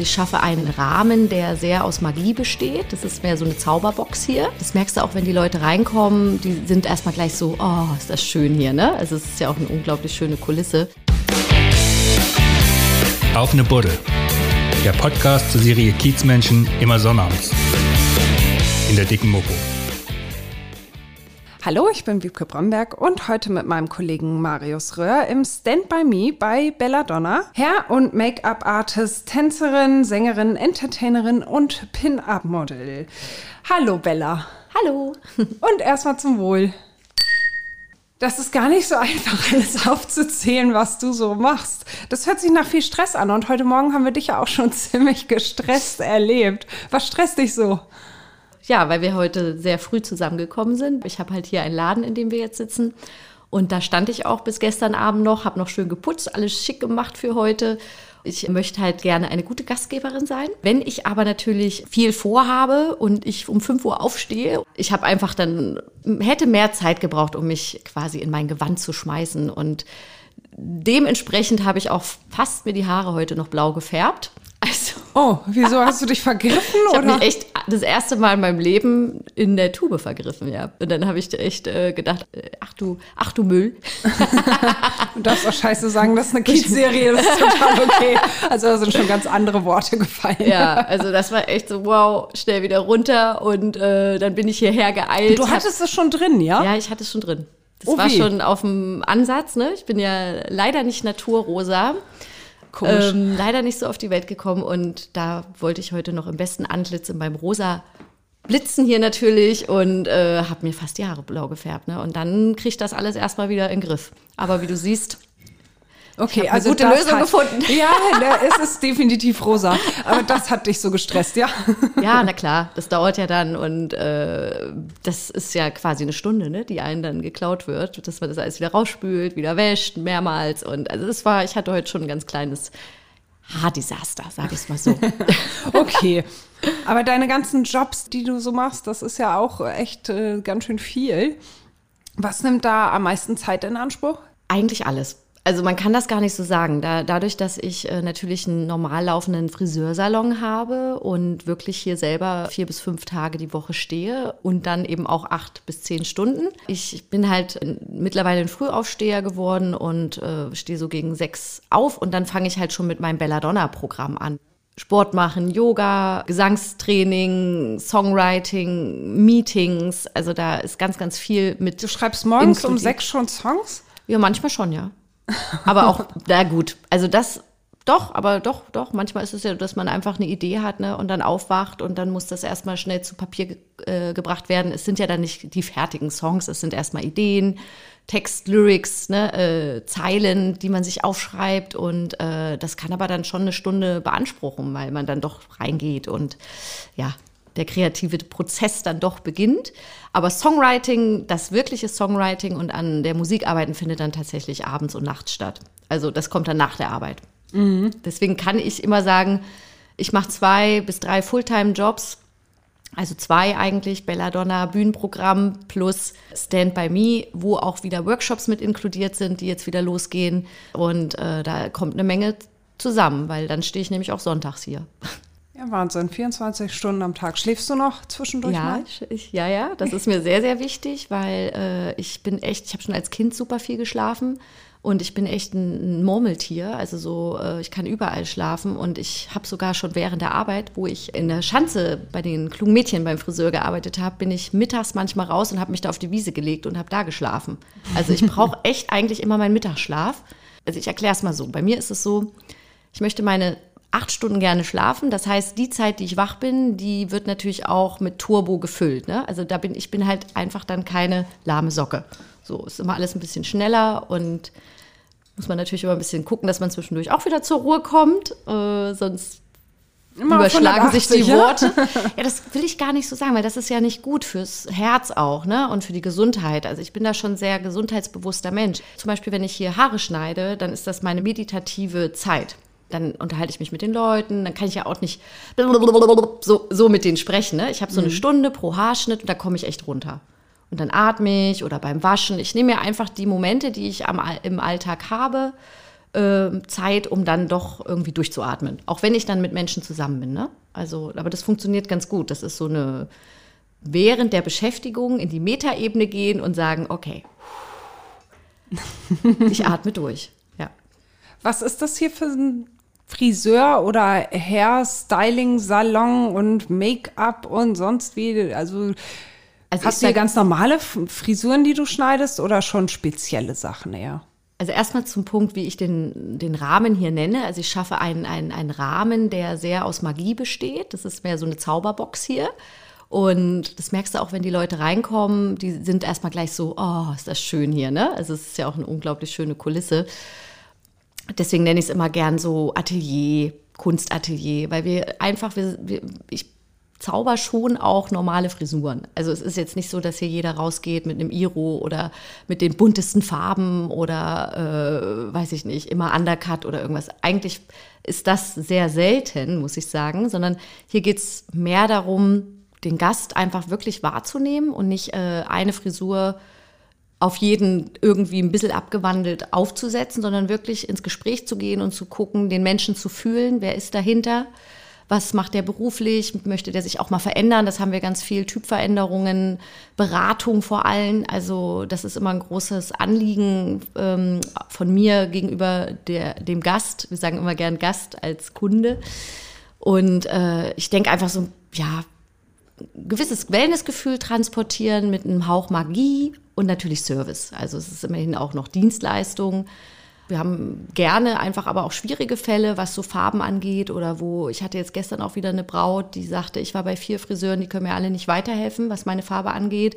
Ich schaffe einen Rahmen, der sehr aus Magie besteht. Das ist mehr so eine Zauberbox hier. Das merkst du auch, wenn die Leute reinkommen. Die sind erstmal gleich so, oh, ist das schön hier, ne? Also es ist ja auch eine unglaublich schöne Kulisse. Auf eine Buddel. Der Podcast zur Serie Kiezmenschen immer sonnabends. In der dicken Mopo. Hallo, ich bin Wiebke Bromberg und heute mit meinem Kollegen Marius Röhr im Stand by Me bei Belladonna. Hair- und Make-up-Artist, Tänzerin, Sängerin, Entertainerin und Pin-Up-Model. Hallo Bella. Hallo. Und erstmal zum Wohl. Das ist gar nicht so einfach, alles aufzuzählen, was du so machst. Das hört sich nach viel Stress an und heute Morgen haben wir dich ja auch schon ziemlich gestresst erlebt. Was stresst dich so? Ja, weil wir heute sehr früh zusammengekommen sind. Ich habe halt hier einen Laden, in dem wir jetzt sitzen. Und da stand ich auch bis gestern Abend noch, habe noch schön geputzt, alles schick gemacht für heute. Ich möchte halt gerne eine gute Gastgeberin sein. Wenn ich aber natürlich viel vorhabe und ich um 5 Uhr aufstehe, ich habe einfach dann, hätte mehr Zeit gebraucht, um mich quasi in mein Gewand zu schmeißen. Und dementsprechend habe ich auch fast mir die Haare heute noch blau gefärbt. Also, oh, wieso hast du dich vergriffen? Ich habe mich echt das erste Mal in meinem Leben in der Tube vergriffen, ja. Und dann habe ich echt äh, gedacht, äh, ach du, ach du Müll. du darfst auch scheiße sagen, das ist eine Kids-Serie, das ist total okay. Also da sind schon ganz andere Worte gefallen. Ja, also das war echt so, wow, schnell wieder runter und äh, dann bin ich hierher geeilt. Du hattest es schon drin, ja? Ja, ich hatte es schon drin. Das oh, war schon auf dem Ansatz, ne? Ich bin ja leider nicht naturrosa. Komisch. Ähm, leider nicht so auf die Welt gekommen und da wollte ich heute noch im besten Antlitz in meinem rosa Blitzen hier natürlich und äh, habe mir fast die Haare blau gefärbt. Ne? Und dann kriege ich das alles erstmal wieder in den Griff. Aber wie du siehst, Okay, also gute Lösung hat, gefunden. Ja, es ist definitiv rosa. Aber das hat dich so gestresst, ja? Ja, na klar, das dauert ja dann und äh, das ist ja quasi eine Stunde, ne, die einen dann geklaut wird, dass man das alles wieder rausspült, wieder wäscht, mehrmals und also das war, ich hatte heute schon ein ganz kleines Haardesaster, sag ich es mal so. okay. Aber deine ganzen Jobs, die du so machst, das ist ja auch echt äh, ganz schön viel. Was nimmt da am meisten Zeit in Anspruch? Eigentlich alles. Also man kann das gar nicht so sagen. Da, dadurch, dass ich äh, natürlich einen normal laufenden Friseursalon habe und wirklich hier selber vier bis fünf Tage die Woche stehe und dann eben auch acht bis zehn Stunden. Ich bin halt mittlerweile ein Frühaufsteher geworden und äh, stehe so gegen sechs auf und dann fange ich halt schon mit meinem Belladonna-Programm an. Sport machen, Yoga, Gesangstraining, Songwriting, Meetings. Also da ist ganz, ganz viel mit. Du schreibst morgens inkludiert. um sechs schon Songs? Ja, manchmal schon, ja. Aber auch, na gut, also das doch, aber doch, doch. Manchmal ist es ja, dass man einfach eine Idee hat ne, und dann aufwacht und dann muss das erstmal schnell zu Papier ge äh, gebracht werden. Es sind ja dann nicht die fertigen Songs, es sind erstmal Ideen, Text, Lyrics, ne, äh, Zeilen, die man sich aufschreibt und äh, das kann aber dann schon eine Stunde beanspruchen, weil man dann doch reingeht und ja, der kreative Prozess dann doch beginnt. Aber Songwriting, das wirkliche Songwriting und an der Musik arbeiten findet dann tatsächlich abends und nachts statt. Also das kommt dann nach der Arbeit. Mhm. Deswegen kann ich immer sagen, ich mache zwei bis drei Fulltime-Jobs. Also zwei eigentlich, Belladonna Bühnenprogramm plus Stand by Me, wo auch wieder Workshops mit inkludiert sind, die jetzt wieder losgehen. Und äh, da kommt eine Menge zusammen, weil dann stehe ich nämlich auch sonntags hier. Ja, Wahnsinn. 24 Stunden am Tag. Schläfst du noch zwischendurch ja, mal? Ich, ja, ja. Das ist mir sehr, sehr wichtig, weil äh, ich bin echt, ich habe schon als Kind super viel geschlafen und ich bin echt ein Murmeltier. Also so, äh, ich kann überall schlafen und ich habe sogar schon während der Arbeit, wo ich in der Schanze bei den klugen Mädchen beim Friseur gearbeitet habe, bin ich mittags manchmal raus und habe mich da auf die Wiese gelegt und habe da geschlafen. Also ich brauche echt eigentlich immer meinen Mittagsschlaf. Also ich erkläre es mal so. Bei mir ist es so, ich möchte meine acht Stunden gerne schlafen. Das heißt, die Zeit, die ich wach bin, die wird natürlich auch mit Turbo gefüllt. Ne? Also da bin ich bin halt einfach dann keine lahme Socke. So ist immer alles ein bisschen schneller und muss man natürlich immer ein bisschen gucken, dass man zwischendurch auch wieder zur Ruhe kommt. Äh, sonst immer überschlagen sich die Worte. Ja, das will ich gar nicht so sagen, weil das ist ja nicht gut fürs Herz auch, ne? Und für die Gesundheit. Also ich bin da schon sehr gesundheitsbewusster Mensch. Zum Beispiel, wenn ich hier Haare schneide, dann ist das meine meditative Zeit dann unterhalte ich mich mit den Leuten, dann kann ich ja auch nicht so, so mit denen sprechen. Ne? Ich habe so eine mhm. Stunde pro Haarschnitt und da komme ich echt runter. Und dann atme ich oder beim Waschen. Ich nehme mir einfach die Momente, die ich am, im Alltag habe, äh, Zeit, um dann doch irgendwie durchzuatmen. Auch wenn ich dann mit Menschen zusammen bin. Ne? Also, aber das funktioniert ganz gut. Das ist so eine während der Beschäftigung in die Metaebene gehen und sagen, okay, ich atme durch. Ja. Was ist das hier für ein Friseur oder Hairstyling-Salon und Make-up und sonst wie? Also, also hast du hier ganz normale Frisuren, die du schneidest oder schon spezielle Sachen eher? Also erstmal zum Punkt, wie ich den, den Rahmen hier nenne. Also ich schaffe einen, einen, einen Rahmen, der sehr aus Magie besteht. Das ist mehr so eine Zauberbox hier. Und das merkst du auch, wenn die Leute reinkommen, die sind erstmal gleich so, oh, ist das schön hier, ne? Also es ist ja auch eine unglaublich schöne Kulisse. Deswegen nenne ich es immer gern so Atelier, Kunstatelier, weil wir einfach, wir, wir, ich zauber schon auch normale Frisuren. Also es ist jetzt nicht so, dass hier jeder rausgeht mit einem Iro oder mit den buntesten Farben oder äh, weiß ich nicht, immer Undercut oder irgendwas. Eigentlich ist das sehr selten, muss ich sagen, sondern hier geht es mehr darum, den Gast einfach wirklich wahrzunehmen und nicht äh, eine Frisur auf jeden irgendwie ein bisschen abgewandelt aufzusetzen, sondern wirklich ins Gespräch zu gehen und zu gucken, den Menschen zu fühlen, wer ist dahinter, was macht der beruflich, möchte der sich auch mal verändern, das haben wir ganz viel, Typveränderungen, Beratung vor allem, also das ist immer ein großes Anliegen ähm, von mir gegenüber der, dem Gast, wir sagen immer gern Gast als Kunde. Und äh, ich denke einfach so, ja, gewisses Wellnessgefühl transportieren mit einem Hauch Magie und natürlich Service. Also es ist immerhin auch noch Dienstleistung. Wir haben gerne einfach aber auch schwierige Fälle, was so Farben angeht oder wo ich hatte jetzt gestern auch wieder eine Braut, die sagte, ich war bei vier Friseuren, die können mir alle nicht weiterhelfen, was meine Farbe angeht.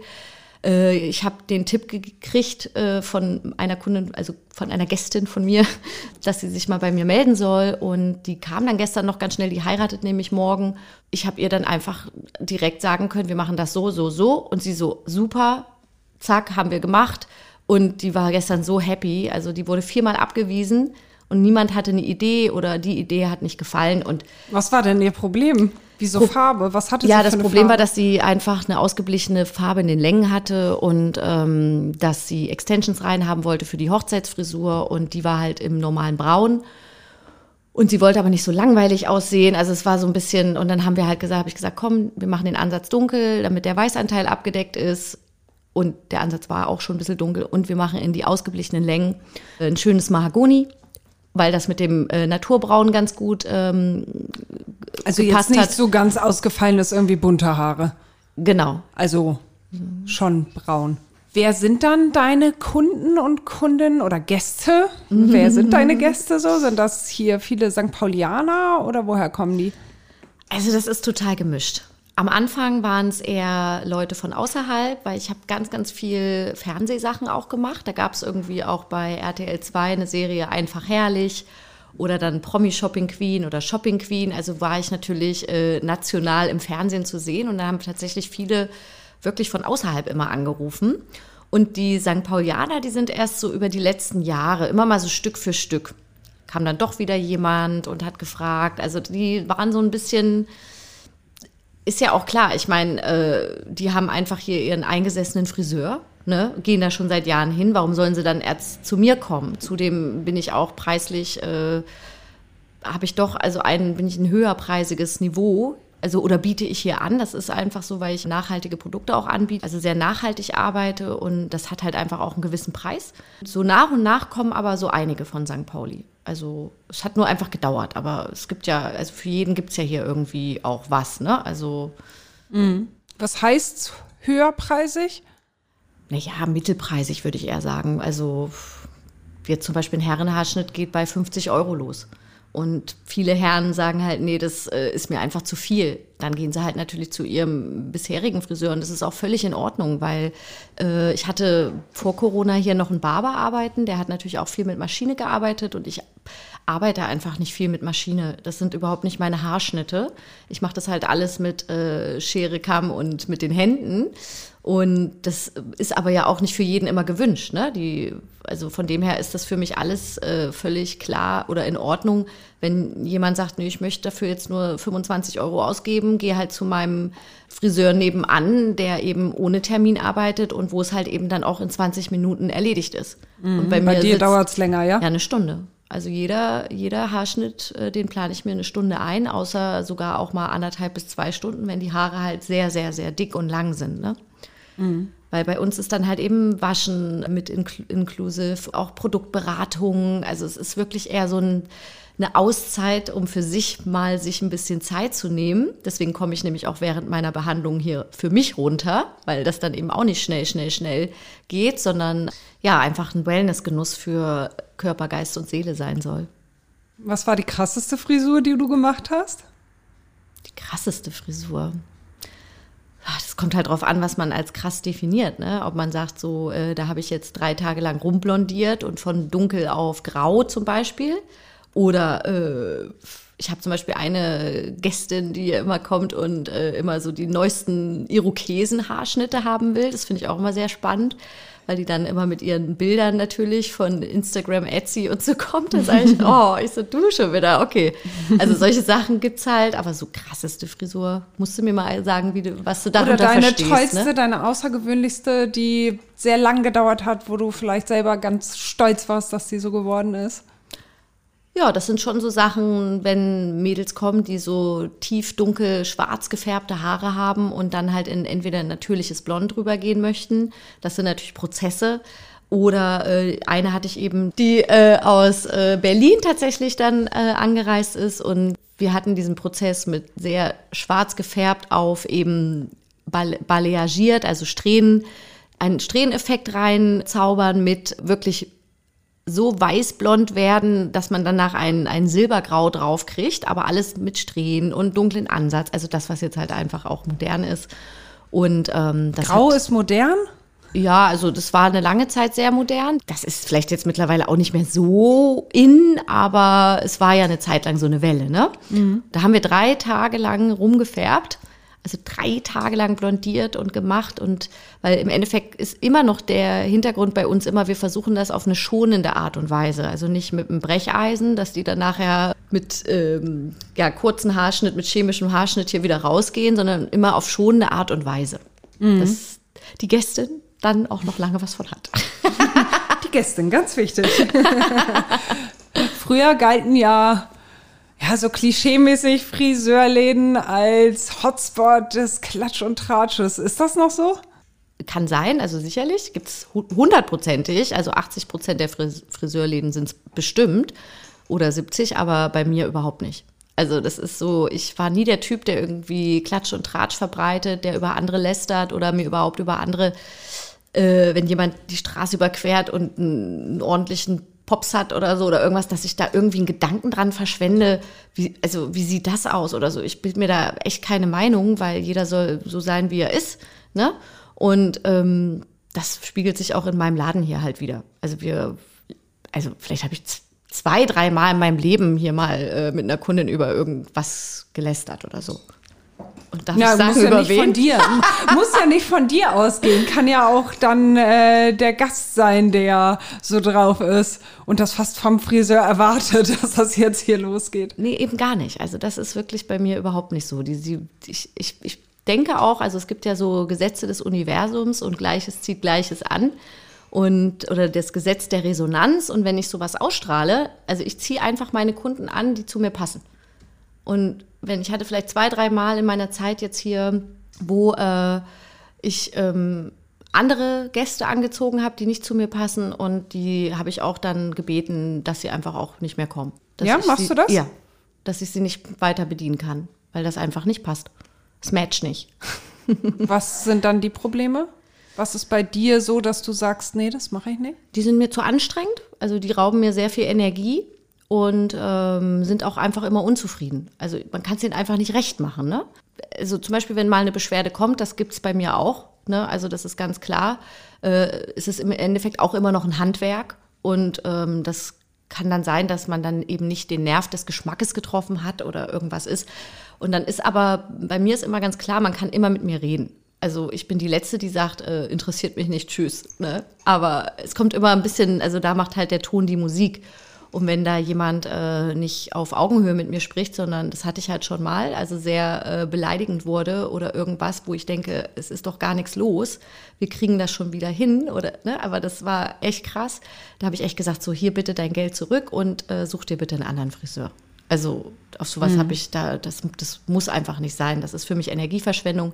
Äh, ich habe den Tipp gekriegt äh, von einer Kundin, also von einer Gästin von mir, dass sie sich mal bei mir melden soll. Und die kam dann gestern noch ganz schnell, die heiratet nämlich morgen. Ich habe ihr dann einfach direkt sagen können, wir machen das so, so, so. Und sie so, super, zack, haben wir gemacht. Und die war gestern so happy. Also die wurde viermal abgewiesen und niemand hatte eine Idee oder die Idee hat nicht gefallen. Und Was war denn ihr Problem? Wieso Pro Farbe? Was hatte sie Ja, das Problem Farbe? war, dass sie einfach eine ausgeblichene Farbe in den Längen hatte und ähm, dass sie Extensions reinhaben wollte für die Hochzeitsfrisur und die war halt im normalen Braun. Und sie wollte aber nicht so langweilig aussehen. Also es war so ein bisschen, und dann haben wir halt gesagt, habe ich gesagt, komm, wir machen den Ansatz dunkel, damit der Weißanteil abgedeckt ist. Und der Ansatz war auch schon ein bisschen dunkel. Und wir machen in die ausgeblichenen Längen ein schönes Mahagoni, weil das mit dem äh, Naturbraun ganz gut ähm, also jetzt nicht hat. so ganz ausgefallenes irgendwie bunte Haare. Genau. Also schon braun. Wer sind dann deine Kunden und Kundinnen oder Gäste? Wer sind deine Gäste so? Sind das hier viele St. Paulianer oder woher kommen die? Also das ist total gemischt. Am Anfang waren es eher Leute von außerhalb, weil ich habe ganz, ganz viel Fernsehsachen auch gemacht. Da gab es irgendwie auch bei RTL 2 eine Serie Einfach herrlich oder dann Promi Shopping Queen oder Shopping Queen. Also war ich natürlich äh, national im Fernsehen zu sehen und da haben tatsächlich viele wirklich von außerhalb immer angerufen. Und die St. Paulianer, die sind erst so über die letzten Jahre immer mal so Stück für Stück. Kam dann doch wieder jemand und hat gefragt. Also die waren so ein bisschen ist ja auch klar, ich meine, äh, die haben einfach hier ihren eingesessenen Friseur, ne, gehen da schon seit Jahren hin. Warum sollen sie dann erst zu mir kommen? Zudem bin ich auch preislich, äh, habe ich doch, also ein, bin ich ein höherpreisiges Niveau. Also oder biete ich hier an, das ist einfach so, weil ich nachhaltige Produkte auch anbiete, also sehr nachhaltig arbeite und das hat halt einfach auch einen gewissen Preis. So nach und nach kommen aber so einige von St. Pauli. Also es hat nur einfach gedauert, aber es gibt ja, also für jeden gibt es ja hier irgendwie auch was, ne? Also Was heißt höherpreisig? naja, mittelpreisig würde ich eher sagen. Also jetzt zum Beispiel ein Herrenhaarschnitt geht bei 50 Euro los. Und viele Herren sagen halt, nee, das äh, ist mir einfach zu viel. Dann gehen sie halt natürlich zu ihrem bisherigen Friseur und das ist auch völlig in Ordnung, weil äh, ich hatte vor Corona hier noch einen Barber arbeiten, der hat natürlich auch viel mit Maschine gearbeitet und ich arbeite einfach nicht viel mit Maschine. Das sind überhaupt nicht meine Haarschnitte. Ich mache das halt alles mit äh, Schere, Kamm und mit den Händen. Und das ist aber ja auch nicht für jeden immer gewünscht. Ne? Die, also von dem her ist das für mich alles äh, völlig klar oder in Ordnung. Wenn jemand sagt, nee, ich möchte dafür jetzt nur 25 Euro ausgeben, gehe halt zu meinem Friseur nebenan, der eben ohne Termin arbeitet und wo es halt eben dann auch in 20 Minuten erledigt ist. Und Bei dir sitzt- dauert es länger, ja? ja, eine Stunde. Also jeder, jeder Haarschnitt, äh, den plane ich mir eine Stunde ein, außer sogar auch mal anderthalb bis zwei Stunden, wenn die Haare halt sehr, sehr, sehr dick und lang sind. Ne? Mhm. Weil bei uns ist dann halt eben Waschen mit inkl inclusive, auch Produktberatung. Also es ist wirklich eher so ein, eine Auszeit, um für sich mal sich ein bisschen Zeit zu nehmen. Deswegen komme ich nämlich auch während meiner Behandlung hier für mich runter, weil das dann eben auch nicht schnell, schnell, schnell geht, sondern ja, einfach ein Wellnessgenuss für Körper, Geist und Seele sein soll. Was war die krasseste Frisur, die du gemacht hast? Die krasseste Frisur. Das kommt halt drauf an, was man als krass definiert. Ne? Ob man sagt, so, äh, da habe ich jetzt drei Tage lang rumblondiert und von dunkel auf grau zum Beispiel. Oder äh, ich habe zum Beispiel eine Gästin, die immer kommt und äh, immer so die neuesten Irokesen-Haarschnitte haben will. Das finde ich auch immer sehr spannend weil die dann immer mit ihren Bildern natürlich von Instagram, Etsy und so kommt. Dann sage ich, oh, ich so, du schon wieder, okay. Also solche Sachen gibt's halt, aber so krasseste Frisur. Musst du mir mal sagen, wie du, was du darunter Oder deine verstehst, tollste, ne? deine außergewöhnlichste, die sehr lang gedauert hat, wo du vielleicht selber ganz stolz warst, dass sie so geworden ist. Ja, das sind schon so Sachen, wenn Mädels kommen, die so tief dunkel schwarz gefärbte Haare haben und dann halt in entweder ein natürliches Blond drüber gehen möchten. Das sind natürlich Prozesse. Oder äh, eine hatte ich eben, die äh, aus äh, Berlin tatsächlich dann äh, angereist ist und wir hatten diesen Prozess mit sehr schwarz gefärbt auf eben balayagiert, also Strähnen, einen Strähneffekt reinzaubern mit wirklich so weißblond werden, dass man danach ein, ein Silbergrau drauf kriegt, aber alles mit Strähnen und dunklen Ansatz. Also das, was jetzt halt einfach auch modern ist. Und ähm, das Grau hat, ist modern? Ja, also das war eine lange Zeit sehr modern. Das ist vielleicht jetzt mittlerweile auch nicht mehr so in, aber es war ja eine Zeit lang so eine Welle, ne? Mhm. Da haben wir drei Tage lang rumgefärbt also drei Tage lang blondiert und gemacht und weil im Endeffekt ist immer noch der Hintergrund bei uns immer, wir versuchen das auf eine schonende Art und Weise, also nicht mit einem Brecheisen, dass die dann nachher mit ähm, ja, kurzen Haarschnitt, mit chemischem Haarschnitt hier wieder rausgehen, sondern immer auf schonende Art und Weise, mhm. dass die Gästin dann auch noch lange was von hat. die Gästin, ganz wichtig. Früher galten ja ja, so klischeemäßig Friseurläden als Hotspot des Klatsch und Tratsches. Ist das noch so? Kann sein, also sicherlich. Gibt es hundertprozentig, also 80 Prozent der Friseurläden sind es bestimmt oder 70, aber bei mir überhaupt nicht. Also das ist so, ich war nie der Typ, der irgendwie Klatsch und Tratsch verbreitet, der über andere lästert oder mir überhaupt über andere, äh, wenn jemand die Straße überquert und einen ordentlichen Pops hat oder so oder irgendwas, dass ich da irgendwie einen Gedanken dran verschwende, wie, also wie sieht das aus oder so. Ich bilde mir da echt keine Meinung, weil jeder soll so sein, wie er ist. Ne? Und ähm, das spiegelt sich auch in meinem Laden hier halt wieder. Also wir, also vielleicht habe ich zwei, dreimal in meinem Leben hier mal äh, mit einer Kundin über irgendwas gelästert oder so. Und darf ja, ich sagen, muss ja nicht wen? von dir. muss ja nicht von dir ausgehen. Kann ja auch dann äh, der Gast sein, der so drauf ist und das fast vom Friseur erwartet, dass das jetzt hier losgeht. Nee, eben gar nicht. Also das ist wirklich bei mir überhaupt nicht so. Die, die, ich, ich, ich denke auch, also es gibt ja so Gesetze des Universums und Gleiches zieht Gleiches an. Und, oder das Gesetz der Resonanz. Und wenn ich sowas ausstrahle, also ich ziehe einfach meine Kunden an, die zu mir passen. Und wenn ich hatte vielleicht zwei, drei Mal in meiner Zeit jetzt hier, wo äh, ich ähm, andere Gäste angezogen habe, die nicht zu mir passen und die habe ich auch dann gebeten, dass sie einfach auch nicht mehr kommen. Dass ja, machst sie, du das? Ja, dass ich sie nicht weiter bedienen kann, weil das einfach nicht passt. Es matcht nicht. Was sind dann die Probleme? Was ist bei dir so, dass du sagst, nee, das mache ich nicht? Die sind mir zu anstrengend. Also die rauben mir sehr viel Energie und ähm, sind auch einfach immer unzufrieden. Also man kann es ihnen einfach nicht recht machen. Ne? Also zum Beispiel, wenn mal eine Beschwerde kommt, das gibt es bei mir auch. Ne? Also das ist ganz klar. Äh, es ist im Endeffekt auch immer noch ein Handwerk und ähm, das kann dann sein, dass man dann eben nicht den Nerv des Geschmackes getroffen hat oder irgendwas ist. Und dann ist aber, bei mir ist immer ganz klar, man kann immer mit mir reden. Also ich bin die Letzte, die sagt, äh, interessiert mich nicht, tschüss. Ne? Aber es kommt immer ein bisschen, also da macht halt der Ton die Musik. Und wenn da jemand äh, nicht auf Augenhöhe mit mir spricht, sondern das hatte ich halt schon mal, also sehr äh, beleidigend wurde oder irgendwas, wo ich denke, es ist doch gar nichts los, wir kriegen das schon wieder hin, oder, ne? aber das war echt krass. Da habe ich echt gesagt, so hier bitte dein Geld zurück und äh, such dir bitte einen anderen Friseur. Also auf sowas mhm. habe ich da, das, das muss einfach nicht sein. Das ist für mich Energieverschwendung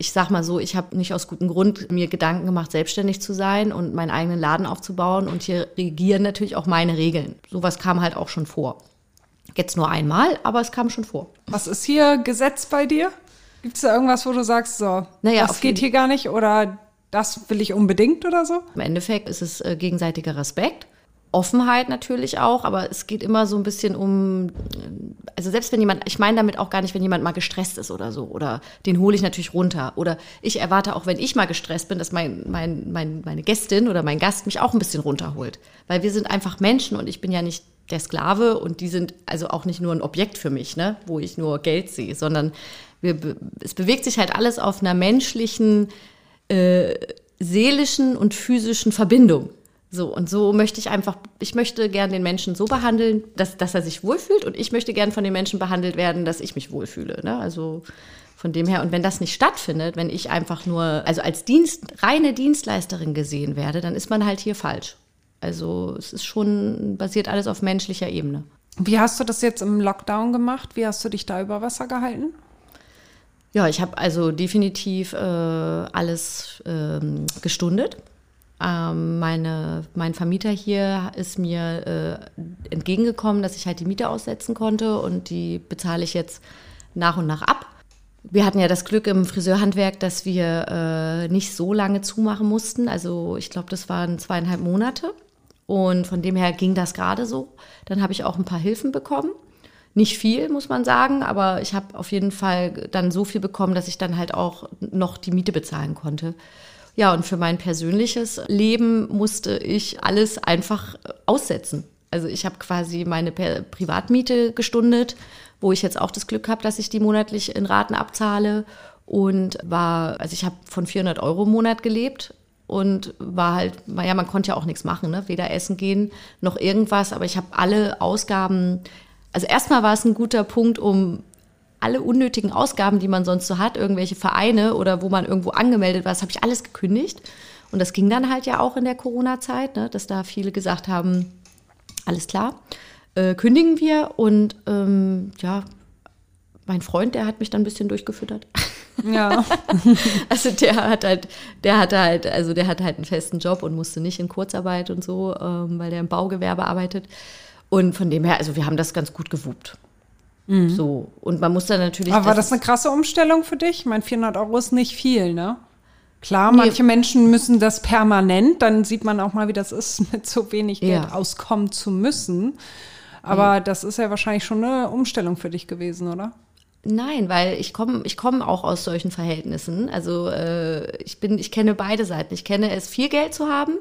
ich sag mal so, ich habe nicht aus gutem Grund mir Gedanken gemacht, selbstständig zu sein und meinen eigenen Laden aufzubauen. Und hier regieren natürlich auch meine Regeln. Sowas kam halt auch schon vor. Jetzt nur einmal, aber es kam schon vor. Was ist hier Gesetz bei dir? Gibt es da irgendwas, wo du sagst, so, naja, das geht hier gar nicht oder das will ich unbedingt oder so? Im Endeffekt ist es äh, gegenseitiger Respekt. Offenheit natürlich auch, aber es geht immer so ein bisschen um, also selbst wenn jemand, ich meine damit auch gar nicht, wenn jemand mal gestresst ist oder so, oder den hole ich natürlich runter. Oder ich erwarte auch, wenn ich mal gestresst bin, dass mein, mein, mein, meine Gästin oder mein Gast mich auch ein bisschen runterholt. Weil wir sind einfach Menschen und ich bin ja nicht der Sklave und die sind also auch nicht nur ein Objekt für mich, ne, wo ich nur Geld sehe, sondern wir, es bewegt sich halt alles auf einer menschlichen, äh, seelischen und physischen Verbindung. So, und so möchte ich einfach, ich möchte gern den Menschen so behandeln, dass, dass er sich wohlfühlt und ich möchte gern von den Menschen behandelt werden, dass ich mich wohlfühle. Ne? Also von dem her, und wenn das nicht stattfindet, wenn ich einfach nur, also als Dienst, reine Dienstleisterin gesehen werde, dann ist man halt hier falsch. Also es ist schon, basiert alles auf menschlicher Ebene. Wie hast du das jetzt im Lockdown gemacht? Wie hast du dich da über Wasser gehalten? Ja, ich habe also definitiv äh, alles ähm, gestundet. Ähm, meine, mein Vermieter hier ist mir äh, entgegengekommen, dass ich halt die Miete aussetzen konnte und die bezahle ich jetzt nach und nach ab. Wir hatten ja das Glück im Friseurhandwerk, dass wir äh, nicht so lange zumachen mussten. Also ich glaube, das waren zweieinhalb Monate. Und von dem her ging das gerade so. Dann habe ich auch ein paar Hilfen bekommen. Nicht viel, muss man sagen, aber ich habe auf jeden Fall dann so viel bekommen, dass ich dann halt auch noch die Miete bezahlen konnte. Ja, und für mein persönliches Leben musste ich alles einfach aussetzen. Also ich habe quasi meine Privatmiete gestundet, wo ich jetzt auch das Glück habe, dass ich die monatlich in Raten abzahle und war, also ich habe von 400 Euro im Monat gelebt und war halt, ja, man konnte ja auch nichts machen, ne? weder essen gehen noch irgendwas, aber ich habe alle Ausgaben, also erstmal war es ein guter Punkt, um alle unnötigen Ausgaben, die man sonst so hat, irgendwelche Vereine oder wo man irgendwo angemeldet war, das habe ich alles gekündigt. Und das ging dann halt ja auch in der Corona-Zeit, ne, dass da viele gesagt haben, alles klar, äh, kündigen wir. Und ähm, ja, mein Freund, der hat mich dann ein bisschen durchgefüttert. Ja. also der hat halt, der hatte halt, also der hat halt einen festen Job und musste nicht in Kurzarbeit und so, ähm, weil der im Baugewerbe arbeitet. Und von dem her, also wir haben das ganz gut gewuppt. Mhm. So. Und man muss dann natürlich. Aber war das eine krasse Umstellung für dich? Ich meine, 400 Euro ist nicht viel, ne? Klar, manche Menschen müssen das permanent, dann sieht man auch mal, wie das ist, mit so wenig Geld ja. auskommen zu müssen. Aber ja. das ist ja wahrscheinlich schon eine Umstellung für dich gewesen, oder? Nein, weil ich komme ich komm auch aus solchen Verhältnissen. Also äh, ich bin, ich kenne beide Seiten. Ich kenne es, viel Geld zu haben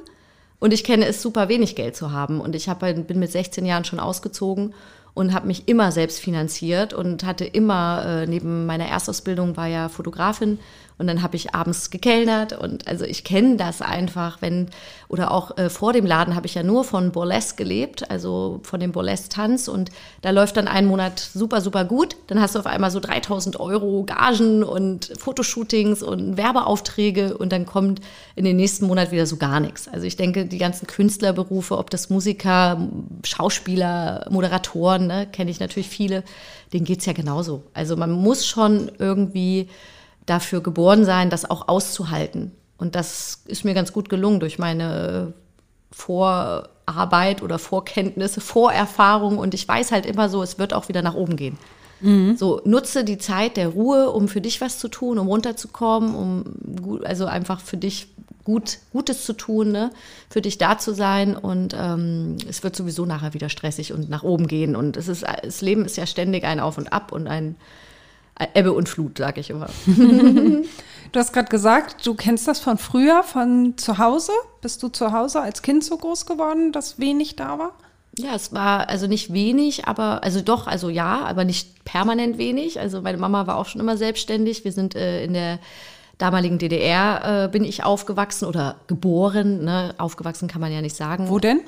und ich kenne es, super wenig Geld zu haben. Und ich hab, bin mit 16 Jahren schon ausgezogen und habe mich immer selbst finanziert und hatte immer, äh, neben meiner Erstausbildung war ja Fotografin und dann habe ich abends gekellnert und also ich kenne das einfach, wenn, oder auch äh, vor dem Laden habe ich ja nur von Burlesque gelebt, also von dem Burlesque-Tanz und da läuft dann ein Monat super, super gut. Dann hast du auf einmal so 3000 Euro Gagen und Fotoshootings und Werbeaufträge und dann kommt in den nächsten Monat wieder so gar nichts. Also ich denke, die ganzen Künstlerberufe, ob das Musiker, Schauspieler, Moderatoren, ne, kenne ich natürlich viele, denen geht's ja genauso. Also man muss schon irgendwie dafür geboren sein, das auch auszuhalten. Und das ist mir ganz gut gelungen durch meine Vorarbeit oder Vorkenntnisse, Vorerfahrung. Und ich weiß halt immer so, es wird auch wieder nach oben gehen. Mhm. So, nutze die Zeit der Ruhe, um für dich was zu tun, um runterzukommen, um gut, also einfach für dich gut, Gutes zu tun, ne? für dich da zu sein. Und ähm, es wird sowieso nachher wieder stressig und nach oben gehen. Und es ist, das Leben ist ja ständig ein Auf und Ab und ein Ebbe und Flut, sage ich immer. du hast gerade gesagt, du kennst das von früher, von zu Hause. Bist du zu Hause als Kind so groß geworden, dass wenig da war? Ja, es war also nicht wenig, aber also doch, also ja, aber nicht permanent wenig. Also meine Mama war auch schon immer selbstständig. Wir sind äh, in der damaligen DDR äh, bin ich aufgewachsen oder geboren. Ne? Aufgewachsen kann man ja nicht sagen. Wo denn?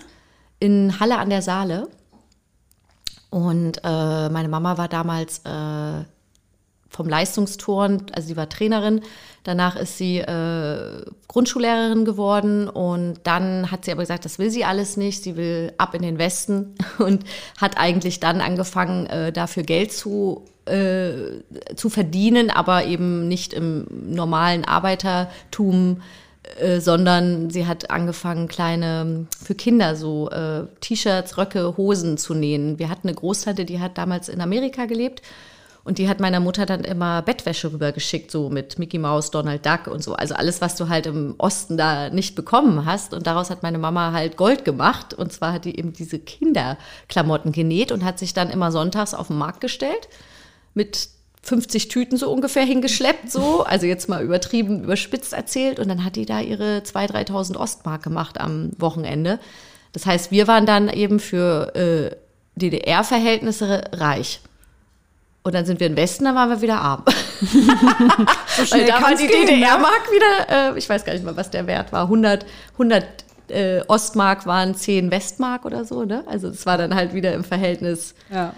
In Halle an der Saale. Und äh, meine Mama war damals äh, vom Leistungsturn, also sie war Trainerin. Danach ist sie äh, Grundschullehrerin geworden und dann hat sie aber gesagt, das will sie alles nicht. Sie will ab in den Westen und hat eigentlich dann angefangen, äh, dafür Geld zu, äh, zu verdienen, aber eben nicht im normalen Arbeitertum, äh, sondern sie hat angefangen, kleine für Kinder so äh, T-Shirts, Röcke, Hosen zu nähen. Wir hatten eine Großtante, die hat damals in Amerika gelebt und die hat meiner Mutter dann immer Bettwäsche rübergeschickt, so mit Mickey Mouse, Donald Duck und so. Also alles, was du halt im Osten da nicht bekommen hast. Und daraus hat meine Mama halt Gold gemacht. Und zwar hat die eben diese Kinderklamotten genäht und hat sich dann immer sonntags auf den Markt gestellt mit 50 Tüten so ungefähr hingeschleppt, so. Also jetzt mal übertrieben, überspitzt erzählt. Und dann hat die da ihre 2.000, 3.000 Ostmark gemacht am Wochenende. Das heißt, wir waren dann eben für äh, DDR-Verhältnisse reich. Und dann sind wir im Westen, dann waren wir wieder arm. so Weil da war die DDR-Mark ne? wieder, äh, ich weiß gar nicht mal, was der Wert war, 100, 100 äh, Ostmark waren 10 Westmark oder so, ne? Also es war dann halt wieder im Verhältnis ja.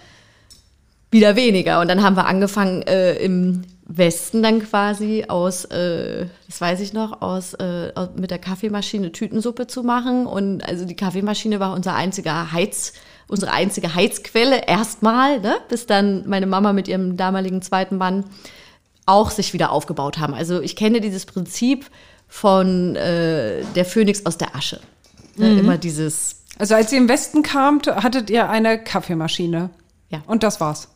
wieder weniger. Und dann haben wir angefangen äh, im Westen dann quasi aus, äh, das weiß ich noch, aus, äh, mit der Kaffeemaschine Tütensuppe zu machen. Und also die Kaffeemaschine war unser einziger Heiz- unsere einzige Heizquelle erstmal, ne? bis dann meine Mama mit ihrem damaligen zweiten Mann auch sich wieder aufgebaut haben. Also ich kenne dieses Prinzip von äh, der Phönix aus der Asche. Ne? Mhm. Immer dieses. Also als ihr im Westen kamt, hattet ihr eine Kaffeemaschine. Ja. Und das war's.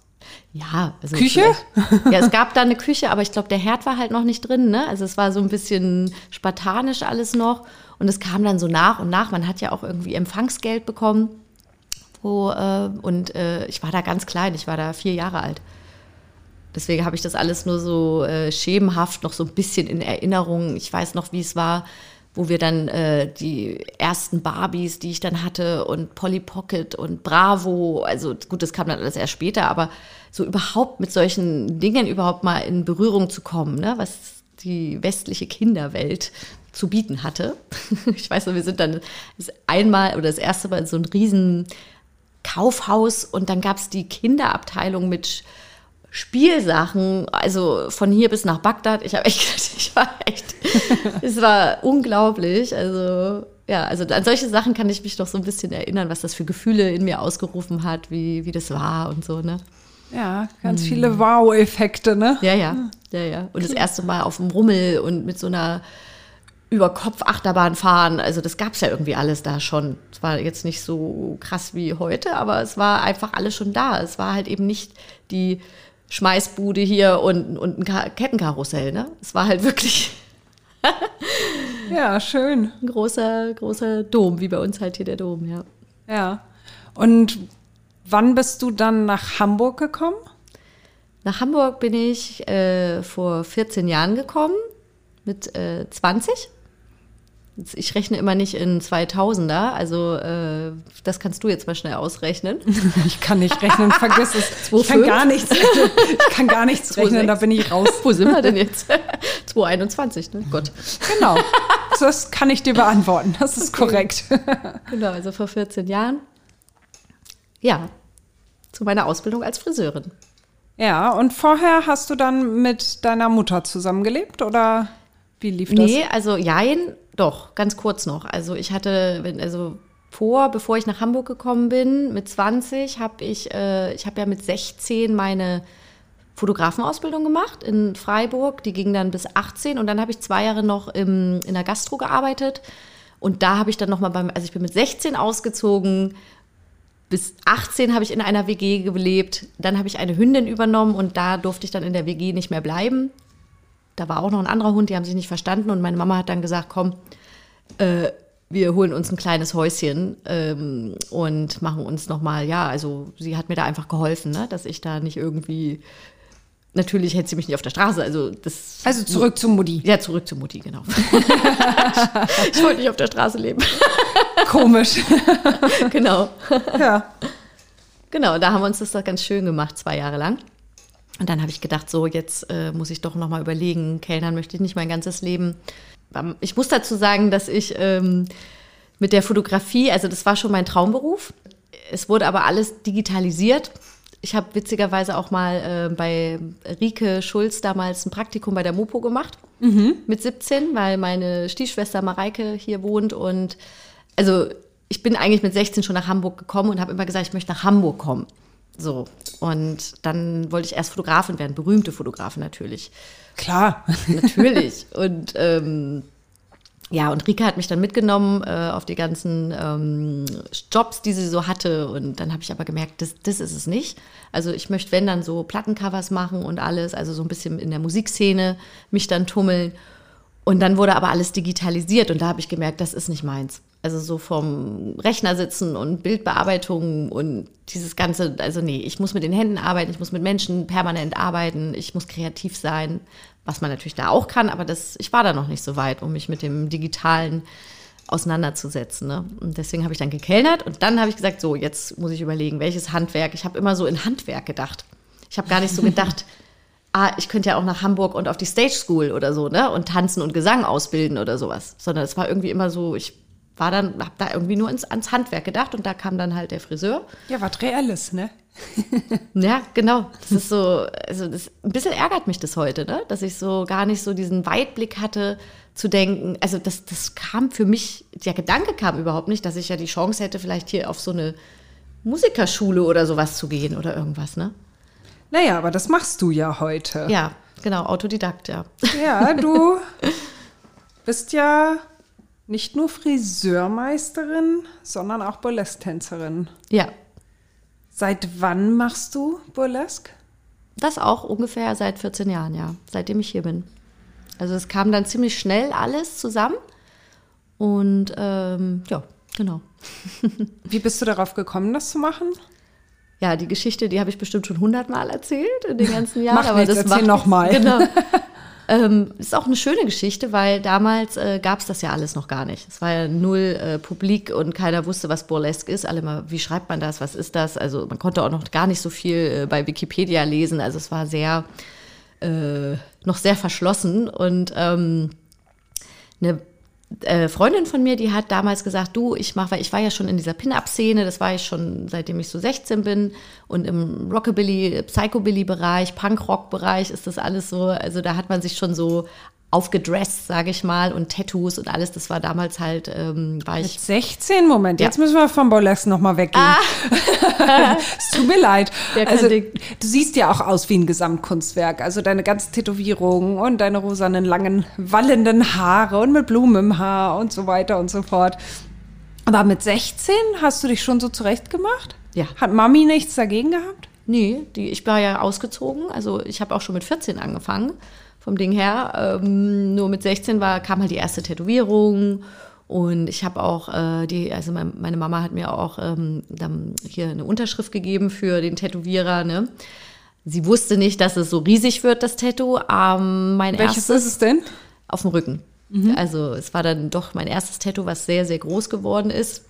Ja, also Küche? Ja, es gab da eine Küche, aber ich glaube, der Herd war halt noch nicht drin. Ne? Also es war so ein bisschen spartanisch alles noch. Und es kam dann so nach und nach. Man hat ja auch irgendwie Empfangsgeld bekommen. Wo, äh, und äh, ich war da ganz klein, ich war da vier Jahre alt. Deswegen habe ich das alles nur so äh, schemenhaft noch so ein bisschen in Erinnerung. Ich weiß noch, wie es war, wo wir dann äh, die ersten Barbies, die ich dann hatte und Polly Pocket und Bravo, also gut, das kam dann alles erst später, aber so überhaupt mit solchen Dingen überhaupt mal in Berührung zu kommen, ne? was die westliche Kinderwelt zu bieten hatte. Ich weiß noch, wir sind dann das einmal oder das erste Mal in so einem riesen Kaufhaus und dann gab es die Kinderabteilung mit Spielsachen, also von hier bis nach Bagdad. Ich habe echt, ich war echt, es war unglaublich. Also ja, also an solche Sachen kann ich mich noch so ein bisschen erinnern, was das für Gefühle in mir ausgerufen hat, wie, wie das war und so, ne? Ja, ganz hm. viele Wow-Effekte, ne? Ja, ja, ja, ja. Und das erste Mal auf dem Rummel und mit so einer über Kopf Achterbahn fahren. Also das gab es ja irgendwie alles da schon. Es war jetzt nicht so krass wie heute, aber es war einfach alles schon da. Es war halt eben nicht die Schmeißbude hier und, und ein Kettenkarussell. Ne? Es war halt wirklich ja, schön. Ein großer, großer Dom, wie bei uns halt hier der Dom, ja. Ja. Und wann bist du dann nach Hamburg gekommen? Nach Hamburg bin ich äh, vor 14 Jahren gekommen, mit äh, 20 ich rechne immer nicht in 2000er, also äh, das kannst du jetzt mal schnell ausrechnen. Ich kann nicht rechnen, vergiss es. 2, ich kann gar nichts, ich kann gar nichts rechnen, da bin ich raus. Wo sind wir denn jetzt? 221, ne? Gott. Genau, das kann ich dir beantworten, das ist okay. korrekt. Genau, also vor 14 Jahren. Ja, zu meiner Ausbildung als Friseurin. Ja, und vorher hast du dann mit deiner Mutter zusammengelebt oder wie lief das? Nee, also jein, doch, ganz kurz noch. Also ich hatte, also vor, bevor ich nach Hamburg gekommen bin, mit 20, habe ich, äh, ich habe ja mit 16 meine Fotografenausbildung gemacht in Freiburg. Die ging dann bis 18 und dann habe ich zwei Jahre noch im, in der Gastro gearbeitet. Und da habe ich dann nochmal beim, also ich bin mit 16 ausgezogen, bis 18 habe ich in einer WG gelebt. Dann habe ich eine Hündin übernommen und da durfte ich dann in der WG nicht mehr bleiben da war auch noch ein anderer Hund, die haben sich nicht verstanden und meine Mama hat dann gesagt, komm, äh, wir holen uns ein kleines Häuschen ähm, und machen uns nochmal, ja, also sie hat mir da einfach geholfen, ne, dass ich da nicht irgendwie, natürlich hätte sie mich nicht auf der Straße, also das. Also zurück zu Mutti. Ja, zurück zu Mutti, genau. ich wollte nicht auf der Straße leben. Komisch. genau. Ja. Genau, da haben wir uns das doch ganz schön gemacht, zwei Jahre lang. Und dann habe ich gedacht, so jetzt äh, muss ich doch noch mal überlegen, Kellnern möchte ich nicht mein ganzes Leben. Ähm, ich muss dazu sagen, dass ich ähm, mit der Fotografie, also das war schon mein Traumberuf. es wurde aber alles digitalisiert. Ich habe witzigerweise auch mal äh, bei Rike Schulz damals ein Praktikum bei der Mopo gemacht mit 17, weil meine Stiefschwester Mareike hier wohnt und also ich bin eigentlich mit 16 schon nach Hamburg gekommen und habe immer gesagt, ich möchte nach Hamburg kommen. So und dann wollte ich erst Fotografin werden, berühmte Fotografin natürlich. Klar. Natürlich. Und ähm, ja, und Rika hat mich dann mitgenommen äh, auf die ganzen ähm, Jobs, die sie so hatte. Und dann habe ich aber gemerkt, das, das ist es nicht. Also ich möchte, wenn dann so Plattencovers machen und alles, also so ein bisschen in der Musikszene mich dann tummeln. Und dann wurde aber alles digitalisiert und da habe ich gemerkt, das ist nicht meins. Also so vom Rechner sitzen und Bildbearbeitung und dieses Ganze, also nee, ich muss mit den Händen arbeiten, ich muss mit Menschen permanent arbeiten, ich muss kreativ sein, was man natürlich da auch kann, aber das, ich war da noch nicht so weit, um mich mit dem Digitalen auseinanderzusetzen. Ne? Und deswegen habe ich dann gekellnert und dann habe ich gesagt, so, jetzt muss ich überlegen, welches Handwerk. Ich habe immer so in Handwerk gedacht. Ich habe gar nicht so gedacht, ah, ich könnte ja auch nach Hamburg und auf die Stage School oder so, ne? Und tanzen und Gesang ausbilden oder sowas. Sondern es war irgendwie immer so, ich war dann, habe da irgendwie nur ins, ans Handwerk gedacht und da kam dann halt der Friseur. Ja, was Reelles, ne? Ja, genau. Das ist so, also das, ein bisschen ärgert mich das heute, ne? Dass ich so gar nicht so diesen Weitblick hatte, zu denken, also das, das kam für mich, der Gedanke kam überhaupt nicht, dass ich ja die Chance hätte, vielleicht hier auf so eine Musikerschule oder sowas zu gehen oder irgendwas, ne? Naja, aber das machst du ja heute. Ja, genau, Autodidakt, ja. Ja, du bist ja nicht nur Friseurmeisterin, sondern auch Burlesque-Tänzerin. Ja, Seit wann machst du Burlesque? das auch ungefähr seit 14 Jahren, ja, seitdem ich hier bin. Also es kam dann ziemlich schnell alles zusammen und ähm, ja, genau. Wie bist du darauf gekommen, das zu machen? Ja, die Geschichte, die habe ich bestimmt schon hundertmal erzählt in den ganzen Jahren. Macht nichts, erzähl macht noch nichts. mal. Genau. Ähm, ist auch eine schöne Geschichte, weil damals äh, gab es das ja alles noch gar nicht. Es war ja null äh, publik und keiner wusste, was Burlesque ist. Alle mal, wie schreibt man das, was ist das? Also man konnte auch noch gar nicht so viel äh, bei Wikipedia lesen. Also es war sehr, äh, noch sehr verschlossen und ähm, eine äh, Freundin von mir, die hat damals gesagt, du, ich mache, weil ich war ja schon in dieser Pin-Up-Szene, das war ich schon seitdem ich so 16 bin. Und im Rockabilly, Psychobilly-Bereich, Punk-Rock-Bereich ist das alles so, also da hat man sich schon so aufgedresst, sage ich mal, und Tattoos und alles, das war damals halt, ähm, war ich 16? Moment, Ja. jetzt müssen wir vom Burlesque nochmal weggehen. es tut mir leid. Also, du siehst ja auch aus wie ein Gesamtkunstwerk. Also deine ganzen Tätowierungen und deine rosanen, langen, wallenden Haare und mit Blumen im Haar und so weiter und so fort. Aber mit 16 hast du dich schon so zurechtgemacht? Ja. Hat Mami nichts dagegen gehabt? Nee, die, ich war ja ausgezogen. Also ich habe auch schon mit 14 angefangen, vom Ding her. Ähm, nur mit 16 war, kam halt die erste Tätowierung. Und ich habe auch äh, die, also mein, meine Mama hat mir auch ähm, dann hier eine Unterschrift gegeben für den Tätowierer. Ne? Sie wusste nicht, dass es so riesig wird, das Tattoo. Ähm, mein Welches erstes ist es denn? auf dem Rücken. Also es war dann doch mein erstes Tattoo, was sehr, sehr groß geworden ist.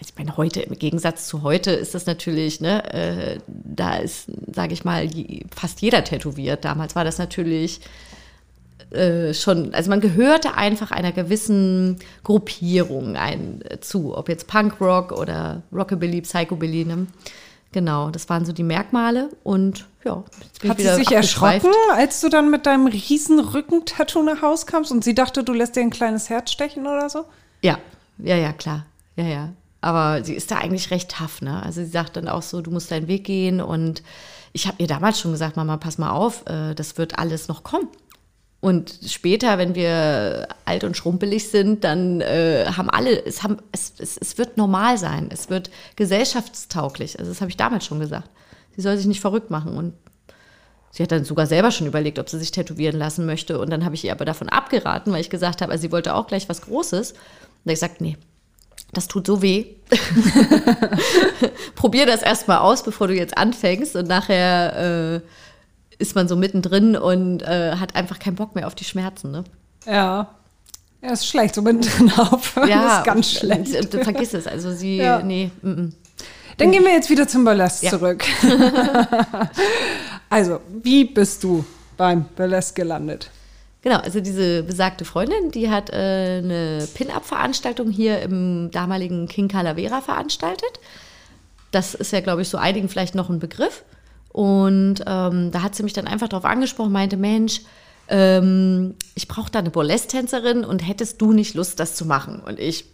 Also ich meine, heute, im Gegensatz zu heute, ist das natürlich, ne, äh, da ist, sage ich mal, fast jeder tätowiert. Damals war das natürlich äh, schon, also man gehörte einfach einer gewissen Gruppierung ein, äh, zu, ob jetzt Punkrock oder Rockabilly, Psychobilly, ne? Genau, das waren so die Merkmale und ja, Hat sie sich erschrocken, als du dann mit deinem riesen Rückentattoo nach Hause kamst und sie dachte, du lässt dir ein kleines Herz stechen oder so? Ja, ja, ja, klar. Ja, ja. Aber sie ist da eigentlich recht tough, ne? Also sie sagt dann auch so, du musst deinen Weg gehen. Und ich habe ihr damals schon gesagt, Mama, pass mal auf, äh, das wird alles noch kommen. Und später, wenn wir alt und schrumpelig sind, dann äh, haben alle, es, haben, es, es, es wird normal sein, es wird gesellschaftstauglich. Also das habe ich damals schon gesagt. Sie soll sich nicht verrückt machen. Und sie hat dann sogar selber schon überlegt, ob sie sich tätowieren lassen möchte. Und dann habe ich ihr aber davon abgeraten, weil ich gesagt habe, also sie wollte auch gleich was Großes. Und ich gesagt, nee, das tut so weh. Probier das erstmal aus, bevor du jetzt anfängst. Und nachher äh, ist man so mittendrin und äh, hat einfach keinen Bock mehr auf die Schmerzen. Ne? Ja. Ja, ist schlecht, so mittendrin auf. das ist ganz schlecht. Und, und, vergiss es. Also sie, Ja. nee, mm, mm. Dann gehen wir jetzt wieder zum Burlesque Ja. zurück. also, wie bist du beim Burlesque gelandet? Genau, also diese besagte Freundin, die hat äh, eine Pin-Up-Veranstaltung hier im damaligen King Calavera veranstaltet. Das ist ja, glaube ich, so einigen vielleicht noch ein Begriff. Und ähm, da hat sie mich dann einfach darauf angesprochen, meinte, Mensch, ähm, ich brauche da eine Burlesque-Tänzerin und hättest du nicht Lust, das zu machen? Und ich,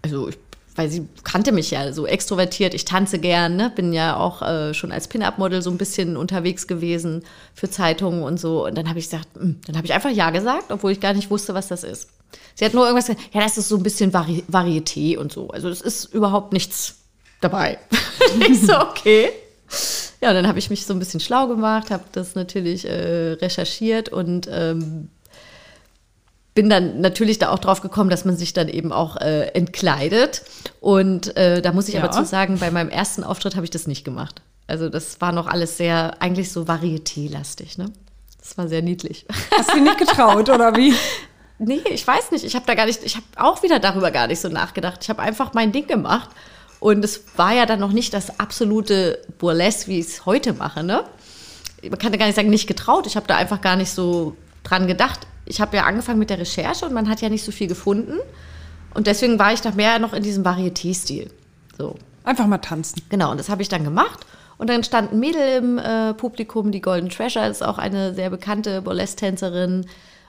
also ich weil sie kannte mich ja so extrovertiert, ich tanze gern, ne? bin ja auch äh, schon als Pin-Up-Model so ein bisschen unterwegs gewesen für Zeitungen und so. Und dann habe ich gesagt, mh, hm, dann habe ich einfach Ja gesagt, obwohl ich gar nicht wusste, was das ist. Sie hat nur irgendwas gesagt, ja, das ist so ein bisschen Vari Varieté und so. Also das ist überhaupt nichts dabei. ich so, okay. Ja, dann habe ich mich so ein bisschen schlau gemacht, habe das natürlich äh, recherchiert und ähm, bin dann natürlich da auch drauf gekommen, dass man sich dann eben auch äh, entkleidet. Und äh, da muss ich ja. aber zu sagen, bei meinem ersten Auftritt habe ich das nicht gemacht. Also das war noch alles sehr, eigentlich so Varieté-lastig, ne? Das war sehr niedlich. Hast du nicht getraut, oder wie? Nee, ich weiß nicht. Ich habe da gar nicht, ich habe auch wieder darüber gar nicht so nachgedacht. Ich habe einfach mein Ding gemacht. Und es war ja dann noch nicht das absolute Burlesque, wie ich es heute mache, ne? Man kann ja gar nicht sagen, nicht getraut. Ich habe da einfach gar nicht so dran gedacht ich habe ja angefangen mit der Recherche und man hat ja nicht so viel gefunden. Und deswegen war ich da mehr noch in diesem Varieté-Stil. So. Einfach mal tanzen. Genau, und das habe ich dann gemacht. Und dann stand ein Mädel im äh, Publikum, die Golden Treasure, ist auch eine sehr bekannte Burlesque-Tänzerin.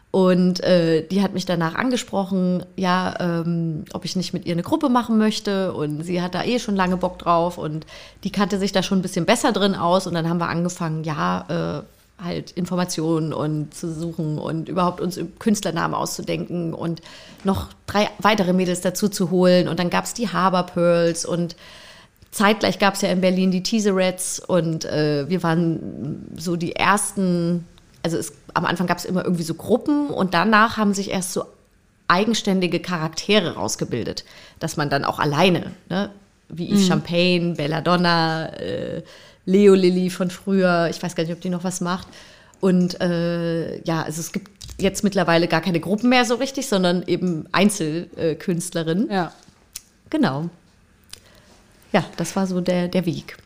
Und äh, die hat mich danach angesprochen, ja, ähm, ob ich nicht mit ihr eine Gruppe machen möchte. Und sie hat da eh schon lange Bock drauf. Und die kannte sich da schon ein bisschen besser drin aus. Und dann haben wir angefangen, ja, äh, halt Informationen und zu suchen und überhaupt uns Künstlernamen auszudenken und noch drei weitere Mädels dazu zu holen. Und dann gab es die Harbor Pearls und zeitgleich gab es ja in Berlin die Teaserettes und äh, wir waren so die ersten, also es, am Anfang gab es immer irgendwie so Gruppen und danach haben sich erst so eigenständige Charaktere rausgebildet, dass man dann auch alleine, ne, wie Yves mhm. Champagne, Belladonna, äh, Leo Lilly von früher. Ich weiß gar nicht, ob die noch was macht. Und äh, ja, also es gibt jetzt mittlerweile gar keine Gruppen mehr so richtig, sondern eben Einzelkünstlerinnen. Ja. Genau. Ja, das war so der, der Weg.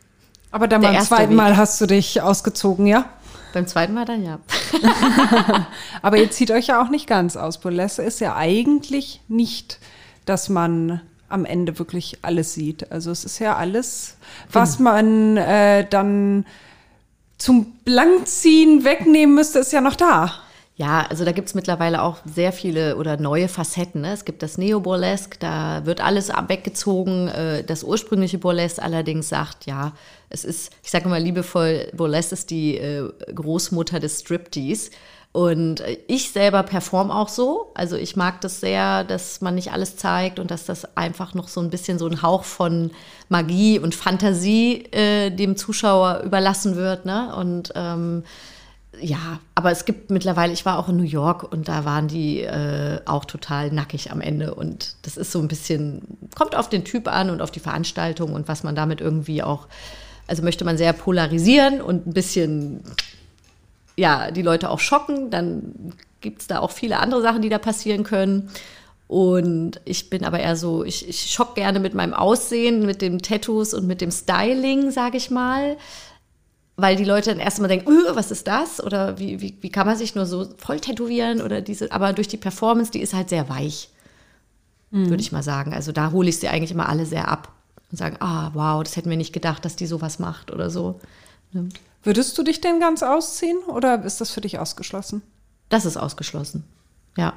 Aber dann der beim zweiten Weg. Mal hast du dich ausgezogen, ja? Beim zweiten Mal dann ja. Aber ihr zieht euch ja auch nicht ganz aus. Burlesque ist ja eigentlich nicht, dass man am Ende wirklich alles sieht. Also es ist ja alles, was man äh, dann zum Blankziehen wegnehmen müsste, ist ja noch da. Ja, also da gibt es mittlerweile auch sehr viele oder neue Facetten. Ne? Es gibt das Neo-Burlesque, da wird alles weggezogen. Äh, das ursprüngliche Burlesque allerdings sagt, ja, es ist, ich sage immer liebevoll, Burlesque ist die äh, Großmutter des Striptease. Und ich selber perform auch so. Also ich mag das sehr, dass man nicht alles zeigt und dass das einfach noch so ein bisschen so ein Hauch von Magie und Fantasie äh, dem Zuschauer überlassen wird. Ne? Und ähm, ja, aber es gibt mittlerweile, ich war auch in New York und da waren die äh, auch total nackig am Ende. Und das ist so ein bisschen, kommt auf den Typ an und auf die Veranstaltung und was man damit irgendwie auch, also möchte man sehr polarisieren und ein bisschen ja, die Leute auch schocken, dann gibt es da auch viele andere Sachen, die da passieren können. Und ich bin aber eher so, ich, ich schock gerne mit meinem Aussehen, mit den Tattoos und mit dem Styling, sage ich mal. Weil die Leute dann erstmal denken, was ist das? Oder wie, wie, wie kann man sich nur so voll tätowieren? Oder diese, aber durch die Performance, die ist halt sehr weich, mhm. würde ich mal sagen. Also da hole ich sie eigentlich immer alle sehr ab und sagen, ah, wow, das hätten wir nicht gedacht, dass die sowas macht oder so. Ne? Würdest du dich denn ganz ausziehen oder ist das für dich ausgeschlossen? Das ist ausgeschlossen, ja.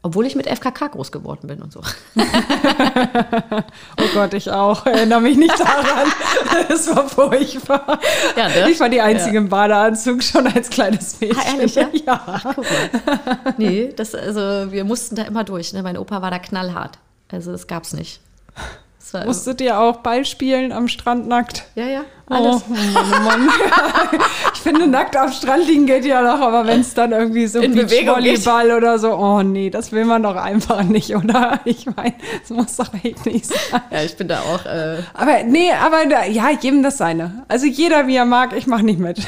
Obwohl ich mit FKK groß geworden bin und so. oh Gott, ich auch. Erinnere mich nicht daran. Das war furchtbar. Ja, ne? Ich war die einzige ja. im Badeanzug schon als kleines Mädchen. Ah, ehrlich, ja? ja. Ach, guck mal. Nee, das, also wir mussten da immer durch. Ne? Mein Opa war da knallhart. Also das gab's nicht. War, Musstet ihr auch Ball spielen am Strand nackt? Ja, ja. Oh, alles. Oh, Mann, oh Mann. ich finde, nackt am Strand liegen geht ja noch, aber wenn es dann irgendwie so In Volleyball oder so, oh nee, das will man doch einfach nicht, oder? Ich meine, das muss doch echt nicht sein. Ja, ich bin da auch. Äh aber nee, aber da, ja, jedem das seine. Also jeder, wie er mag, ich mache nicht mit.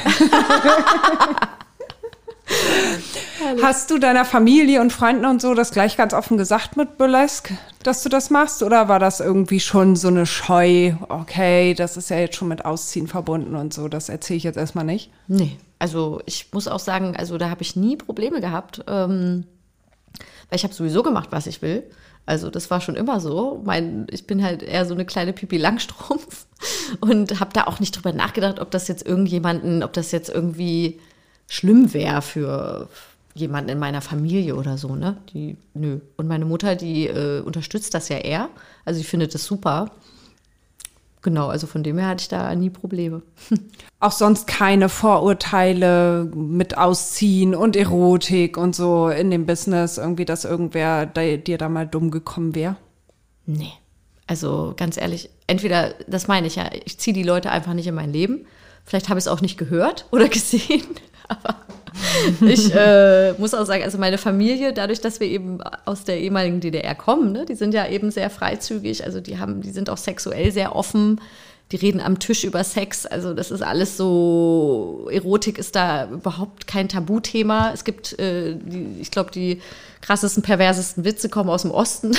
Hast du deiner Familie und Freunden und so das gleich ganz offen gesagt mit Burlesque, dass du das machst? Oder war das irgendwie schon so eine Scheu? Okay, das ist ja jetzt schon mit Ausziehen verbunden und so. Das erzähle ich jetzt erstmal nicht. Nee, also ich muss auch sagen, also da habe ich nie Probleme gehabt, ähm, weil ich habe sowieso gemacht, was ich will. Also das war schon immer so. Mein, ich bin halt eher so eine kleine Pipi Langstrumpf und habe da auch nicht drüber nachgedacht, ob das jetzt irgendjemanden, ob das jetzt irgendwie schlimm wäre für jemanden in meiner Familie oder so, ne? Die, nö. Und meine Mutter, die äh, unterstützt das ja eher. Also sie findet das super. Genau, also von dem her hatte ich da nie Probleme. Auch sonst keine Vorurteile mit Ausziehen und Erotik und so in dem Business, irgendwie, dass irgendwer da, dir da mal dumm gekommen wäre? Nee. Also ganz ehrlich, entweder, das meine ich ja, ich ziehe die Leute einfach nicht in mein Leben. Vielleicht habe ich es auch nicht gehört oder gesehen, aber ich äh, muss auch sagen, also meine Familie, dadurch, dass wir eben aus der ehemaligen DDR kommen, ne, die sind ja eben sehr freizügig, also die haben, die sind auch sexuell sehr offen. Die reden am Tisch über Sex, also das ist alles so, Erotik ist da überhaupt kein Tabuthema. Es gibt, äh, die, ich glaube, die krassesten, perversesten Witze kommen aus dem Osten.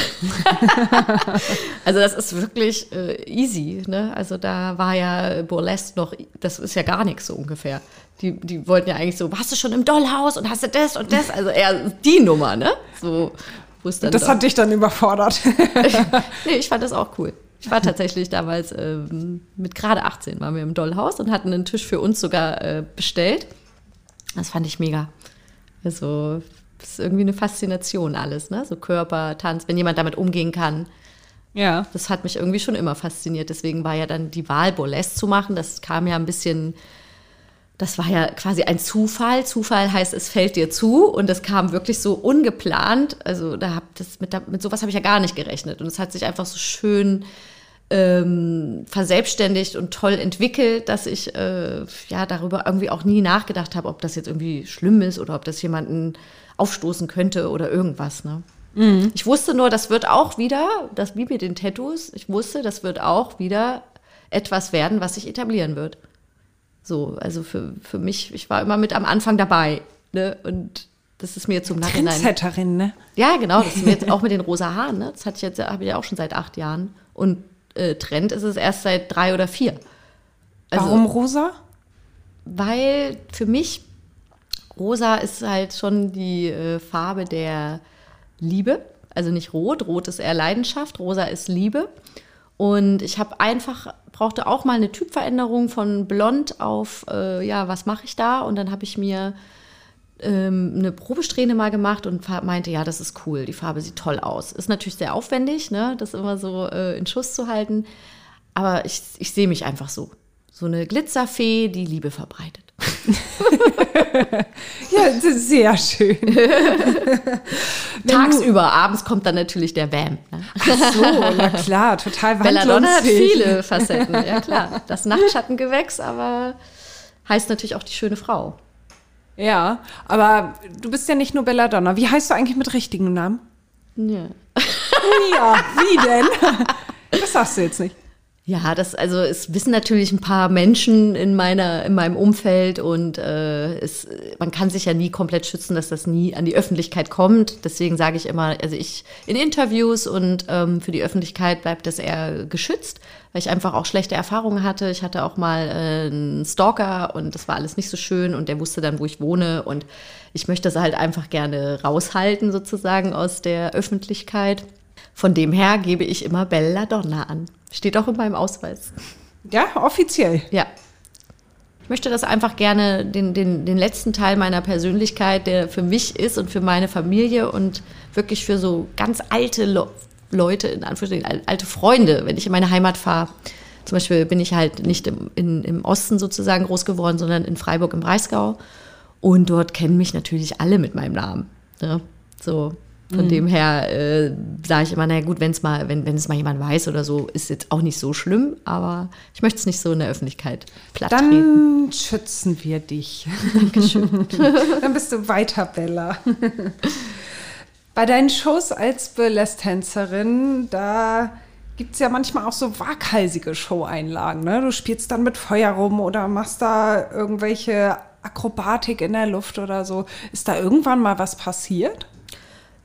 also das ist wirklich äh, easy. Ne? Also da war ja Burlesque noch, das ist ja gar nichts so ungefähr. Die, die wollten ja eigentlich so, warst du schon im Dollhaus und hast du das und das? Also eher die Nummer, ne? So, das doch. hat dich dann überfordert. nee, ich fand das auch cool. Ich war tatsächlich damals ähm, mit gerade 18 waren wir im Dollhaus und hatten einen Tisch für uns sogar äh, bestellt. Das fand ich mega. Also, das ist irgendwie eine Faszination alles, ne? So Körper, Tanz, wenn jemand damit umgehen kann. Ja. Das hat mich irgendwie schon immer fasziniert. Deswegen war ja dann die Wahl, Burlesque zu machen. Das kam ja ein bisschen das war ja quasi ein Zufall. Zufall heißt, es fällt dir zu und das kam wirklich so ungeplant. Also da hab das mit, mit sowas habe ich ja gar nicht gerechnet und es hat sich einfach so schön ähm, verselbstständigt und toll entwickelt, dass ich äh, ja darüber irgendwie auch nie nachgedacht habe, ob das jetzt irgendwie schlimm ist oder ob das jemanden aufstoßen könnte oder irgendwas. Ne? Mhm. Ich wusste nur, das wird auch wieder, das wie mit den Tattoos, ich wusste, das wird auch wieder etwas werden, was sich etablieren wird. So, also für, für mich, ich war immer mit am Anfang dabei. Ne? Und das ist mir zum Nachhinein. Trendsetterin, ne? Ja, genau. Das ist mir jetzt auch mit den rosa Haaren. Ne? Das hatte ich jetzt, habe ich ja auch schon seit acht Jahren. Und äh, Trend ist es erst seit drei oder vier. Also, Warum rosa? Weil für mich rosa ist halt schon die äh, Farbe der Liebe. Also nicht rot. Rot ist eher Leidenschaft. Rosa ist Liebe. Und ich habe einfach, brauchte auch mal eine Typveränderung von blond auf, äh, ja, was mache ich da? Und dann habe ich mir ähm, eine Probesträhne mal gemacht und meinte, ja, das ist cool, die Farbe sieht toll aus. Ist natürlich sehr aufwendig, ne, das immer so äh, in Schuss zu halten. Aber ich, ich sehe mich einfach so. So eine Glitzerfee, die Liebe verbreitet. ja, sehr schön. Tagsüber, abends kommt dann natürlich der Vamp. Ne? Ach so, na klar, total Belladonna hat viele Facetten, ja klar. Das Nachtschattengewächs, aber heißt natürlich auch die schöne Frau. Ja, aber du bist ja nicht nur Belladonna. Wie heißt du eigentlich mit richtigen Namen? Ja. ja, wie denn? Das sagst du jetzt nicht. Ja, das, also es wissen natürlich ein paar Menschen in meiner, in meinem Umfeld und äh, es, man kann sich ja nie komplett schützen, dass das nie an die Öffentlichkeit kommt. Deswegen sage ich immer, also ich in Interviews und ähm, für die Öffentlichkeit bleibt das eher geschützt, weil ich einfach auch schlechte Erfahrungen hatte. Ich hatte auch mal äh, einen Stalker und das war alles nicht so schön und der wusste dann, wo ich wohne und ich möchte das halt einfach gerne raushalten sozusagen aus der Öffentlichkeit. Von dem her gebe ich immer Belladonna an. Steht auch in meinem Ausweis. Ja, offiziell. Ja. Ich möchte das einfach gerne, den, den, den letzten Teil meiner Persönlichkeit, der für mich ist und für meine Familie und wirklich für so ganz alte Le Leute, in Anführungsstrichen, alte Freunde, wenn ich in meine Heimat fahre. Zum Beispiel bin ich halt nicht im, in, im Osten sozusagen groß geworden, sondern in Freiburg im Breisgau. Und dort kennen mich natürlich alle mit meinem Namen. Ne? So, von mhm. dem her äh, sage ich immer, naja gut, wenn's mal, wenn, wenn es mal jemand weiß oder so, ist jetzt auch nicht so schlimm, aber ich möchte es nicht so in der Öffentlichkeit platt Dann treten. schützen wir dich. Dankeschön. Dann bist du weiter, Bella. Bei deinen Shows als Burlesque-Tänzerin, da gibt es ja manchmal auch so waghalsige Show-Einlagen. Ne? Du spielst dann mit Feuer rum oder machst da irgendwelche Akrobatik in der Luft oder so. Ist da irgendwann mal was passiert?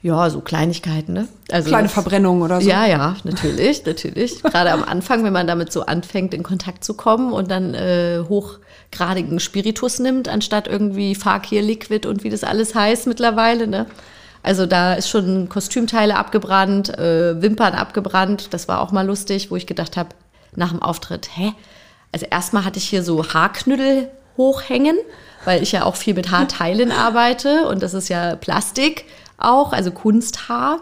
Ja, so Kleinigkeiten, ne? Also Kleine Verbrennungen oder so. Ja, ja, natürlich, natürlich. Gerade am Anfang, wenn man damit so anfängt, in Kontakt zu kommen und dann äh, hochgradigen Spiritus nimmt, anstatt irgendwie Fakir Liquid und wie das alles heißt mittlerweile, ne? Also da ist schon Kostümteile abgebrannt, äh, Wimpern abgebrannt. Das war auch mal lustig, wo ich gedacht habe, nach dem Auftritt, hä? Also erstmal hatte ich hier so Haarknüttel hochhängen, weil ich ja auch viel mit Haarteilen arbeite und das ist ja Plastik auch, also Kunsthaar.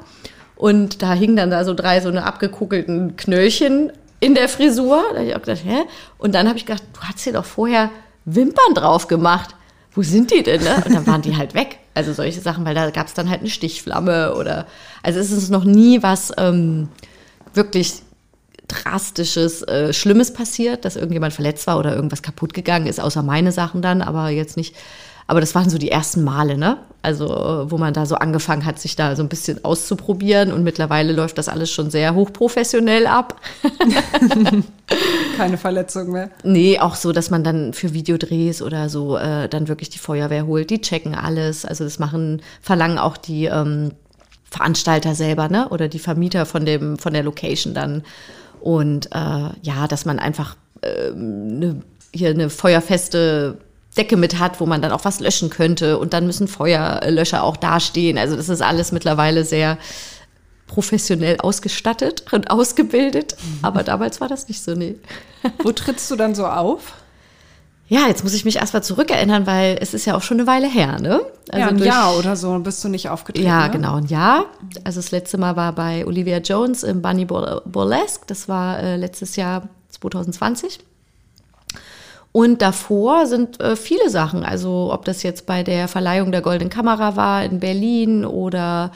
Und da hingen dann da so drei so eine abgekugelten Knöllchen in der Frisur. Da ich auch gedacht, hä? Und dann habe ich gedacht, du hast hier doch vorher Wimpern drauf gemacht. Wo sind die denn? Ne? Und dann waren die halt weg. Also solche Sachen, weil da gab es dann halt eine Stichflamme oder. Also es ist noch nie was ähm, wirklich drastisches, äh, Schlimmes passiert, dass irgendjemand verletzt war oder irgendwas kaputt gegangen ist, außer meine Sachen dann, aber jetzt nicht. Aber das waren so die ersten Male, ne? Also, wo man da so angefangen hat, sich da so ein bisschen auszuprobieren. Und mittlerweile läuft das alles schon sehr hochprofessionell ab. Keine Verletzung mehr. Nee, auch so, dass man dann für Videodrehs oder so äh, dann wirklich die Feuerwehr holt. Die checken alles. Also, das machen, verlangen auch die ähm, Veranstalter selber, ne? Oder die Vermieter von dem, von der Location dann. Und äh, ja, dass man einfach äh, ne, hier eine feuerfeste Decke mit hat, wo man dann auch was löschen könnte. Und dann müssen Feuerlöscher auch dastehen. Also das ist alles mittlerweile sehr professionell ausgestattet und ausgebildet. Mhm. Aber damals war das nicht so, nee. Wo trittst du dann so auf? Ja, jetzt muss ich mich erstmal zurückerinnern, weil es ist ja auch schon eine Weile her, ne? Also ja, ein durch, Jahr oder so bist du nicht aufgetreten. Ja, ne? genau, ein Jahr. Also das letzte Mal war bei Olivia Jones im Bunny Burlesque. Das war äh, letztes Jahr 2020. Und davor sind äh, viele Sachen, also ob das jetzt bei der Verleihung der Goldenen Kamera war in Berlin oder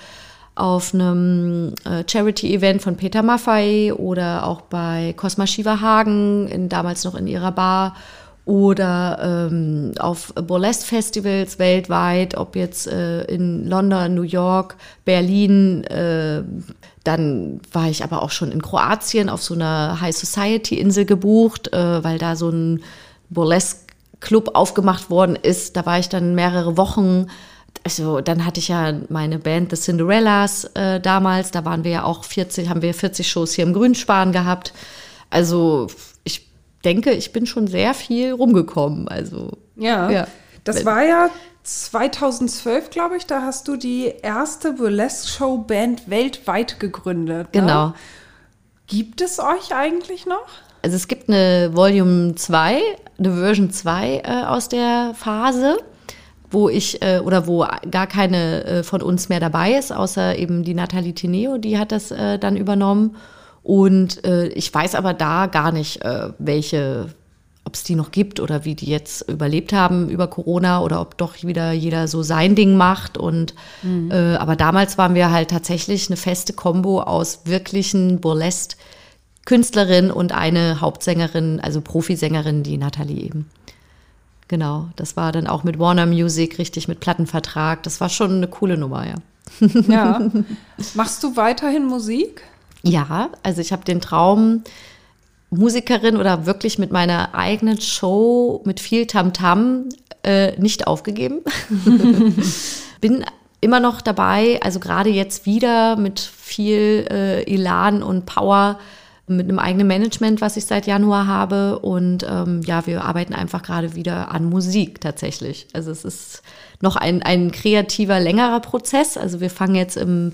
auf einem äh, Charity-Event von Peter Maffay oder auch bei Cosma Shiva Hagen, in, damals noch in ihrer Bar oder ähm, auf Burlesque-Festivals weltweit, ob jetzt äh, in London, New York, Berlin, äh, dann war ich aber auch schon in Kroatien auf so einer High Society-Insel gebucht, äh, weil da so ein Burlesque-Club aufgemacht worden ist. Da war ich dann mehrere Wochen. Also dann hatte ich ja meine Band The Cinderellas äh, damals. Da waren wir ja auch 40, haben wir 40 Shows hier im Grünspan gehabt. Also ich denke, ich bin schon sehr viel rumgekommen. Also ja, ja. das war ja 2012, glaube ich. Da hast du die erste Burlesque-Show-Band weltweit gegründet. Ne? Genau. Gibt es euch eigentlich noch? Also es gibt eine Volume 2, eine Version 2 äh, aus der Phase, wo ich äh, oder wo gar keine äh, von uns mehr dabei ist, außer eben die Nathalie Tineo, die hat das äh, dann übernommen. Und äh, ich weiß aber da gar nicht, äh, welche, ob es die noch gibt oder wie die jetzt überlebt haben über Corona oder ob doch wieder jeder so sein Ding macht. Und mhm. aber damals waren wir halt tatsächlich eine feste Kombo aus wirklichen Burlesque Künstlerin und eine Hauptsängerin, also Profisängerin, die Nathalie eben. Genau, das war dann auch mit Warner Music, richtig mit Plattenvertrag. Das war schon eine coole Nummer, ja. Ja. Machst du weiterhin Musik? Ja, also ich habe den Traum, Musikerin oder wirklich mit meiner eigenen Show mit viel Tamtam -Tam, äh, nicht aufgegeben. Bin immer noch dabei, also gerade jetzt wieder mit viel äh, Elan und Power mit einem eigenen Management, was ich seit Januar habe. Und ähm, ja, wir arbeiten einfach gerade wieder an Musik tatsächlich. Also es ist noch ein, ein kreativer, längerer Prozess. Also wir fangen jetzt im,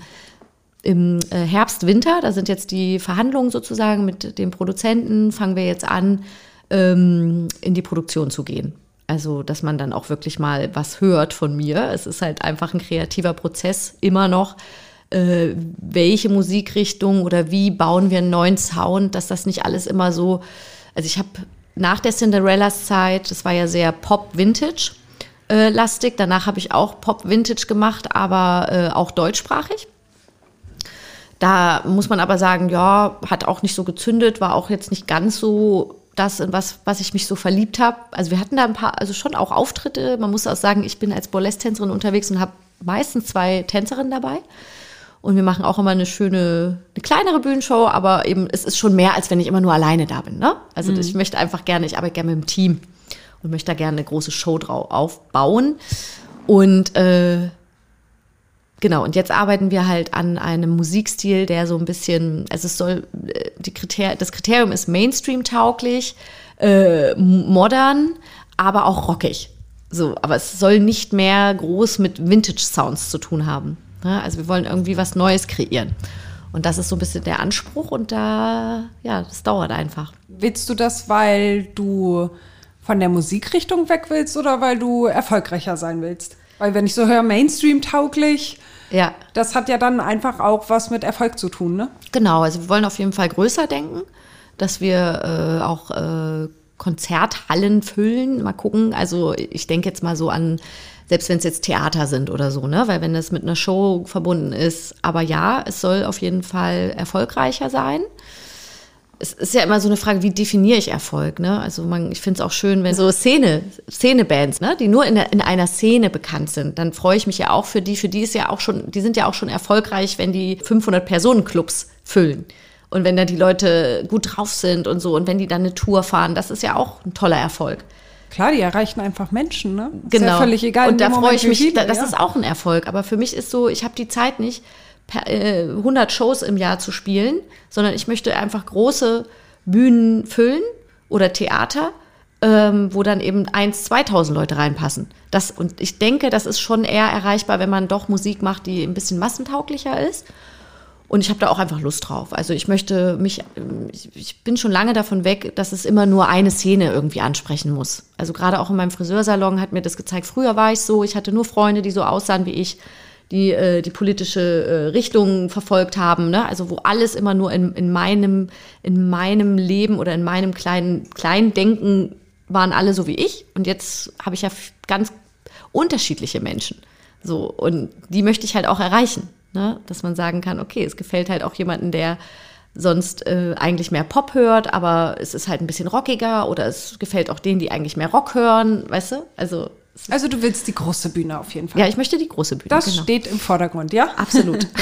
im äh, Herbst, Winter, da sind jetzt die Verhandlungen sozusagen mit dem Produzenten, fangen wir jetzt an, ähm, in die Produktion zu gehen. Also, dass man dann auch wirklich mal was hört von mir. Es ist halt einfach ein kreativer Prozess, immer noch äh, welche Musikrichtung oder wie bauen wir einen neuen Sound, dass das nicht alles immer so. Also ich habe nach der Cinderellas Zeit, das war ja sehr Pop-Vintage. Äh, lastig. Danach habe ich auch Pop-Vintage gemacht, aber äh, auch deutschsprachig. Da muss man aber sagen, ja, hat auch nicht so gezündet, war auch jetzt nicht ganz so das, in was, was ich mich so verliebt habe. Also wir hatten da ein paar, also schon auch Auftritte. Man muss auch sagen, ich bin als Burlesque-Tänzerin unterwegs und habe meistens zwei Tänzerinnen dabei. Und wir machen auch immer eine schöne, eine kleinere Bühnenshow, aber eben, es ist schon mehr, als wenn ich immer nur alleine da bin. Ne? Also mhm. ich möchte einfach gerne, ich arbeite gerne mit dem Team und möchte da gerne eine große Show drauf aufbauen. Und äh, genau, und jetzt arbeiten wir halt an einem Musikstil, der so ein bisschen, also es soll, äh, die Kriter das Kriterium ist Mainstream-tauglich, äh, modern, aber auch rockig. So, aber es soll nicht mehr groß mit Vintage-Sounds zu tun haben. Ne? Also wir wollen irgendwie was Neues kreieren. Und das ist so ein bisschen der Anspruch und da, ja, das dauert einfach. Willst du das, weil du von der Musikrichtung weg willst oder weil du erfolgreicher sein willst? Weil wenn ich so höre, Mainstream tauglich, Ja, das hat ja dann einfach auch was mit Erfolg zu tun, ne? Genau, also wir wollen auf jeden Fall größer denken, dass wir äh, auch äh, Konzerthallen füllen. Mal gucken. Also ich denke jetzt mal so an, selbst wenn es jetzt Theater sind oder so, ne? Weil wenn das mit einer Show verbunden ist. Aber ja, es soll auf jeden Fall erfolgreicher sein. Es ist ja immer so eine Frage, wie definiere ich Erfolg? Ne? Also man, ich finde es auch schön, wenn so Szene, Szenebands, ne, die nur in, der, in einer Szene bekannt sind, dann freue ich mich ja auch für die. Für die ist ja auch schon, die sind ja auch schon erfolgreich, wenn die 500 Personen Clubs füllen und wenn da die Leute gut drauf sind und so und wenn die dann eine Tour fahren, das ist ja auch ein toller Erfolg. Klar, die erreichen einfach Menschen, ne? Ist Genau. ja völlig egal. Und da freue ich mich, viele, da- das ja. ist auch ein Erfolg. Aber für mich ist so, ich habe die Zeit nicht, per, äh, 100 Shows im Jahr zu spielen, sondern ich möchte einfach große Bühnen füllen oder Theater, ähm, wo dann eben 1.000, 2.000 Leute reinpassen. Das, und ich denke, das ist schon eher erreichbar, wenn man doch Musik macht, die ein bisschen massentauglicher ist. Und ich habe da auch einfach Lust drauf. Also ich möchte mich, ich, bin schon lange davon weg, dass es immer nur eine Szene irgendwie ansprechen muss. Also gerade auch in meinem Friseursalon hat mir das gezeigt. Früher war ich so, ich hatte nur Freunde, die so aussahen wie ich, die äh, die politische äh, Richtung verfolgt haben. Ne? Also wo alles immer nur in, in meinem in meinem Leben oder in meinem kleinen kleinen Denken waren alle so wie ich. Und jetzt habe ich ja ganz unterschiedliche Menschen. So, und die möchte ich halt auch erreichen. Ne? Dass man sagen kann, okay, es gefällt halt auch jemanden, der sonst äh, eigentlich mehr Pop hört, aber es ist halt ein bisschen rockiger oder es gefällt auch denen, die eigentlich mehr Rock hören, weißt du? Also, Also du willst die große Bühne auf jeden Fall. ja, ich möchte die große Bühne. das genau. steht im Vordergrund, ja? Absolut.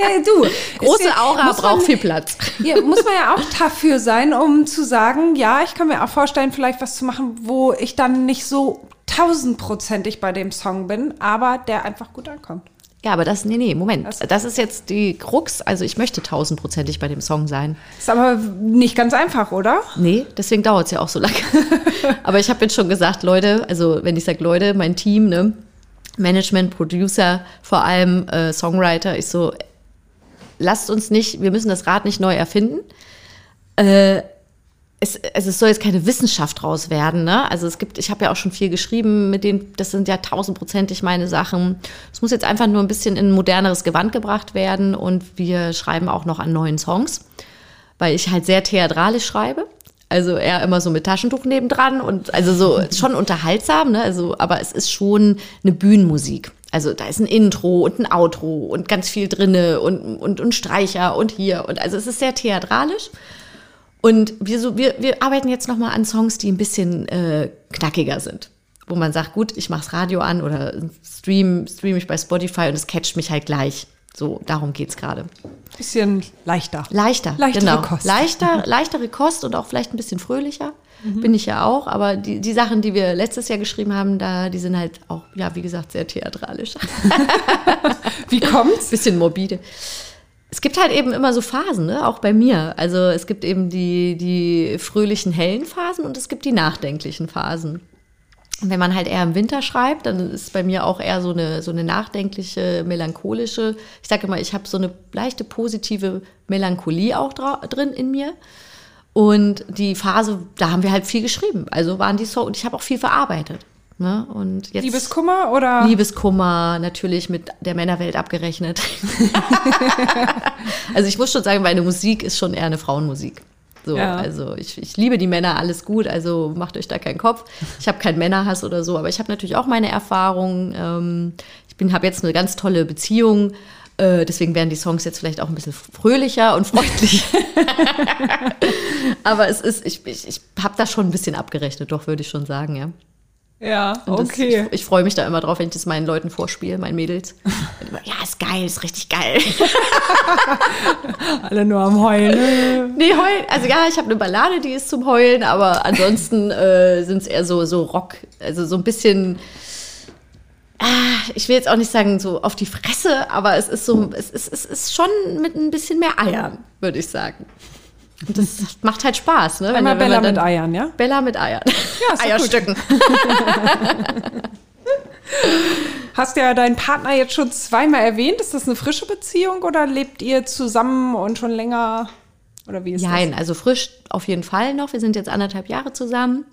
Ja, du. Große ja- Aura man- braucht viel Platz. Ja, muss man ja auch dafür sein, um zu sagen, ja, ich kann mir auch vorstellen, vielleicht was zu machen, wo ich dann nicht so tausendprozentig bei dem Song bin, aber der einfach gut ankommt. Ja, aber das, nee, nee, Moment. Was? Das ist jetzt die Krux. Also ich möchte tausendprozentig bei dem Song sein. Ist aber nicht ganz einfach, oder? Nee, deswegen dauert es ja auch so lange. Aber ich habe jetzt schon gesagt, Leute, also wenn ich sage Leute, mein Team, ne, Management, Producer, vor allem äh, Songwriter, ich so, lasst uns nicht, wir müssen das Rad nicht neu erfinden. Äh, es, also es soll jetzt keine Wissenschaft draus werden, ne? Also es gibt, ich habe ja auch schon viel geschrieben, mit denen, das sind ja tausendprozentig meine Sachen. Es muss jetzt einfach nur ein bisschen in ein moderneres Gewand gebracht werden und wir schreiben auch noch an neuen Songs, weil ich halt sehr theatralisch schreibe. Also eher immer so mit Taschentuch nebendran und also so schon unterhaltsam, ne? Also, aber es ist schon eine Bühnenmusik. Also da ist ein Intro und ein Outro und ganz viel drinne und, und, und Streicher und hier. Und also es ist sehr theatralisch. Und wir, so, wir, wir arbeiten jetzt nochmal an Songs, die ein bisschen äh, knackiger sind. Wo man sagt, gut, ich mach's Radio an oder stream, stream ich bei Spotify und es catcht mich halt gleich. So, darum geht's gerade. Bisschen leichter. Leichter, Leichtere genau. Kost. Leichter, leichtere Kost und auch vielleicht ein bisschen fröhlicher. Bin ich ja auch. Aber die, die Sachen, die wir letztes Jahr geschrieben haben, da, die sind halt auch, ja, wie gesagt, sehr theatralisch. Wie kommt's? bisschen morbide. Es gibt halt eben immer so Phasen, ne? auch bei mir. Also es gibt eben die, die fröhlichen, hellen Phasen und es gibt die nachdenklichen Phasen. Und wenn man halt eher im Winter schreibt, dann ist bei mir auch eher so eine, so eine nachdenkliche, melancholische. Ich sage immer, ich habe so eine leichte positive Melancholie auch drin in mir. Und die Phase, da haben wir halt viel geschrieben. Also waren die so, und ich habe auch viel verarbeitet. Ne? Und jetzt, Liebeskummer oder? Liebeskummer natürlich mit der Männerwelt abgerechnet. also ich muss schon sagen, meine Musik ist schon eher eine Frauenmusik. So, Ja. also ich, ich liebe die Männer, alles gut, also macht euch da keinen Kopf. Ich habe keinen Männerhass oder so, aber ich habe natürlich auch meine Erfahrungen. Ähm, ich bin habe jetzt eine ganz tolle Beziehung. Äh, deswegen werden die Songs jetzt vielleicht auch ein bisschen fröhlicher und freundlicher. aber es ist, ich, ich, ich habe da schon ein bisschen abgerechnet, doch, würde ich schon sagen, ja. Ja, das, okay. ich ich freue mich da immer drauf, wenn ich das meinen Leuten vorspiele, meinen Mädels. Immer, ja, ist geil, ist richtig geil. Alle nur am Heulen. nee, heulen. Also ja, ich habe eine Ballade, die ist zum Heulen, aber ansonsten äh, sind es eher so, so Rock, also so ein bisschen. Ah, ich will jetzt auch nicht sagen so auf die Fresse, aber es ist so, es ist, es ist schon mit ein bisschen mehr Eiern, würde ich sagen. Und das macht halt Spaß, ne? Einmal wenn Bella mit Eiern, ja? Bella mit Eiern. Ja, ist. Eierstücken. hast ja deinen Partner jetzt schon zweimal erwähnt. Ist das eine frische Beziehung oder lebt ihr zusammen und schon länger? Oder wie ist Nein, also frisch auf jeden Fall noch. Wir sind jetzt anderthalb Jahre zusammen.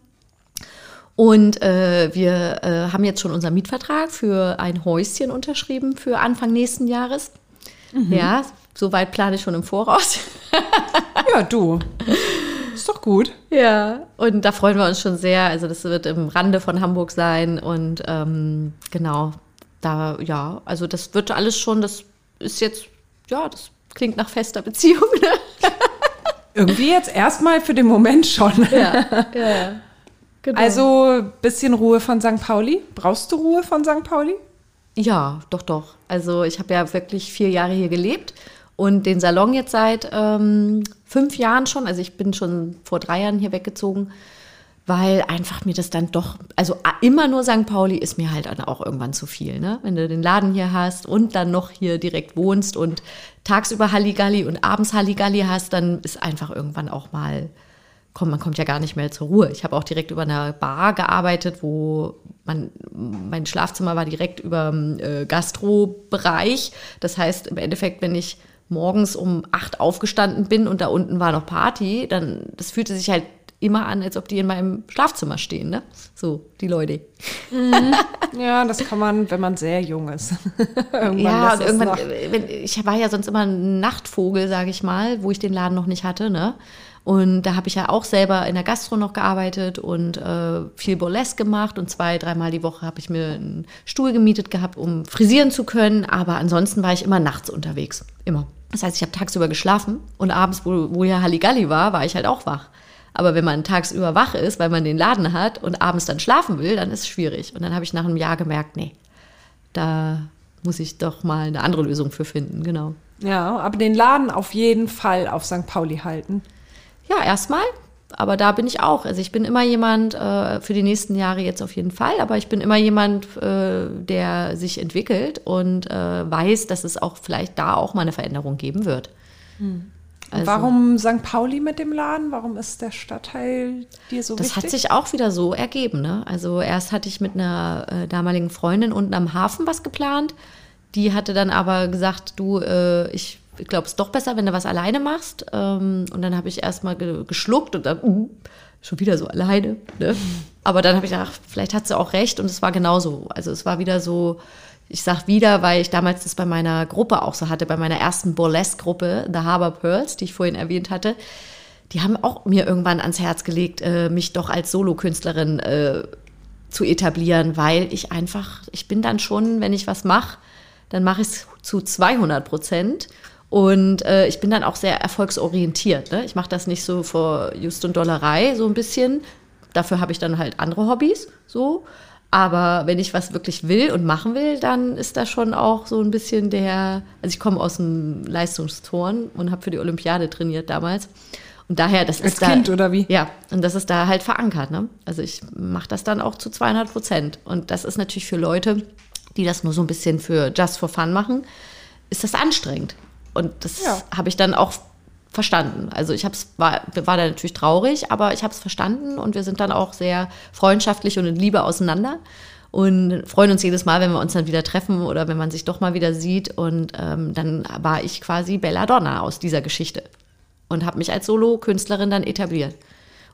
Und äh, wir äh, haben jetzt schon unseren Mietvertrag für ein Häuschen unterschrieben für Anfang nächsten Jahres. Ja, soweit plane ich schon im Voraus. Ja, du. Ist doch gut. Ja, und da freuen wir uns schon sehr. Also das wird im Rande von Hamburg sein und ähm, genau, da, ja, also das wird alles schon, das ist jetzt, ja, das klingt nach fester Beziehung. Ne? Irgendwie jetzt erstmal für den Moment schon. Ja, ja. Genau. Also bisschen Ruhe von St. Pauli. Brauchst du Ruhe von St. Pauli? Ja, doch, doch. Also ich habe ja wirklich vier Jahre hier gelebt und den Salon jetzt seit ähm, fünf Jahren schon. Also ich bin schon vor drei Jahren hier weggezogen, weil einfach mir das dann doch, also immer nur St. Pauli ist mir halt auch irgendwann zu viel. Ne? Wenn du den Laden hier hast und dann noch hier direkt wohnst und tagsüber Halligalli und abends Halligalli hast, dann ist einfach irgendwann auch mal komm, man kommt ja gar nicht mehr zur Ruhe. Ich habe auch direkt über einer Bar gearbeitet, wo man, mein Schlafzimmer war direkt über dem äh, Gastrobereich. Das heißt, im Endeffekt, wenn ich morgens um acht aufgestanden bin und da unten war noch Party, dann, das fühlte sich halt immer an, als ob die in meinem Schlafzimmer stehen, ne? So, die Leute. Ja, das kann man, wenn man sehr jung ist. irgendwann Ja, und irgendwann, äh, wenn, ich war ja sonst immer ein Nachtvogel, sage ich mal, wo ich den Laden noch nicht hatte, ne? Und da habe ich ja auch selber in der Gastro noch gearbeitet und äh, viel Burlesque gemacht und zwei, dreimal die Woche habe ich mir einen Stuhl gemietet gehabt, um frisieren zu können. Aber ansonsten war ich immer nachts unterwegs. Immer. Das heißt, ich habe tagsüber geschlafen und abends, wo, wo ja Halligalli war, war ich halt auch wach. Aber wenn man tagsüber wach ist, weil man den Laden hat und abends dann schlafen will, dann ist es schwierig. Und dann habe ich nach einem Jahr gemerkt, nee, da muss ich doch mal eine andere Lösung für finden, genau. Ja, aber den Laden auf jeden Fall auf St. Pauli halten. Ja, erstmal. Aber da bin ich auch. Also ich bin immer jemand, äh, für die nächsten Jahre jetzt auf jeden Fall, aber ich bin immer jemand, äh, der sich entwickelt und äh, weiß, dass es auch vielleicht da auch mal eine Veränderung geben wird. Also- Warum St. Pauli mit dem Laden? Warum ist der Stadtteil dir so Das wichtig? hat sich auch wieder so ergeben. Ne? Also erst hatte ich mit einer äh, damaligen Freundin unten am Hafen was geplant. Die hatte dann aber gesagt, du, äh, ich glaube, es ist doch besser, wenn du was alleine machst. Ähm, und dann habe ich erstmal ge geschluckt und dann, uh, schon wieder so alleine. Ne? Aber dann habe ich gedacht, vielleicht hat sie auch recht und es war genauso. Also es war wieder so, ich sag wieder, weil ich damals das bei meiner Gruppe auch so hatte, bei meiner ersten Burlesque-Gruppe, The Harbor Pearls, die ich vorhin erwähnt hatte. Die haben auch mir irgendwann ans Herz gelegt, äh, mich doch als Solokünstlerin äh, zu etablieren, weil ich einfach, ich bin dann schon, wenn ich was mache, dann mache ich es zu 200 Prozent. Und äh, ich bin dann auch sehr erfolgsorientiert. Ne? Ich mache das nicht so vor Just und Dollerei, so ein bisschen. Dafür habe ich dann halt andere Hobbys, so. Aber wenn ich was wirklich will und machen will, dann ist da schon auch so ein bisschen der. Also ich komme aus dem Leistungsturn und habe für die Olympiade trainiert damals. Und daher, das Als ist da, Kind oder wie? Ja, und das ist da halt verankert. Ne? Also ich mache das dann auch zu 200 Prozent. Und das ist natürlich für Leute, die das nur so ein bisschen für just for fun machen, ist das anstrengend. Und das Ja. habe ich dann auch verstanden. Also ich hab's, war, war da natürlich traurig, aber ich habe es verstanden und wir sind dann auch sehr freundschaftlich und in Liebe auseinander und freuen uns jedes Mal, wenn wir uns dann wieder treffen oder wenn man sich doch mal wieder sieht. Und ähm, dann war ich quasi Belladonna aus dieser Geschichte und habe mich als Solo-Künstlerin dann etabliert.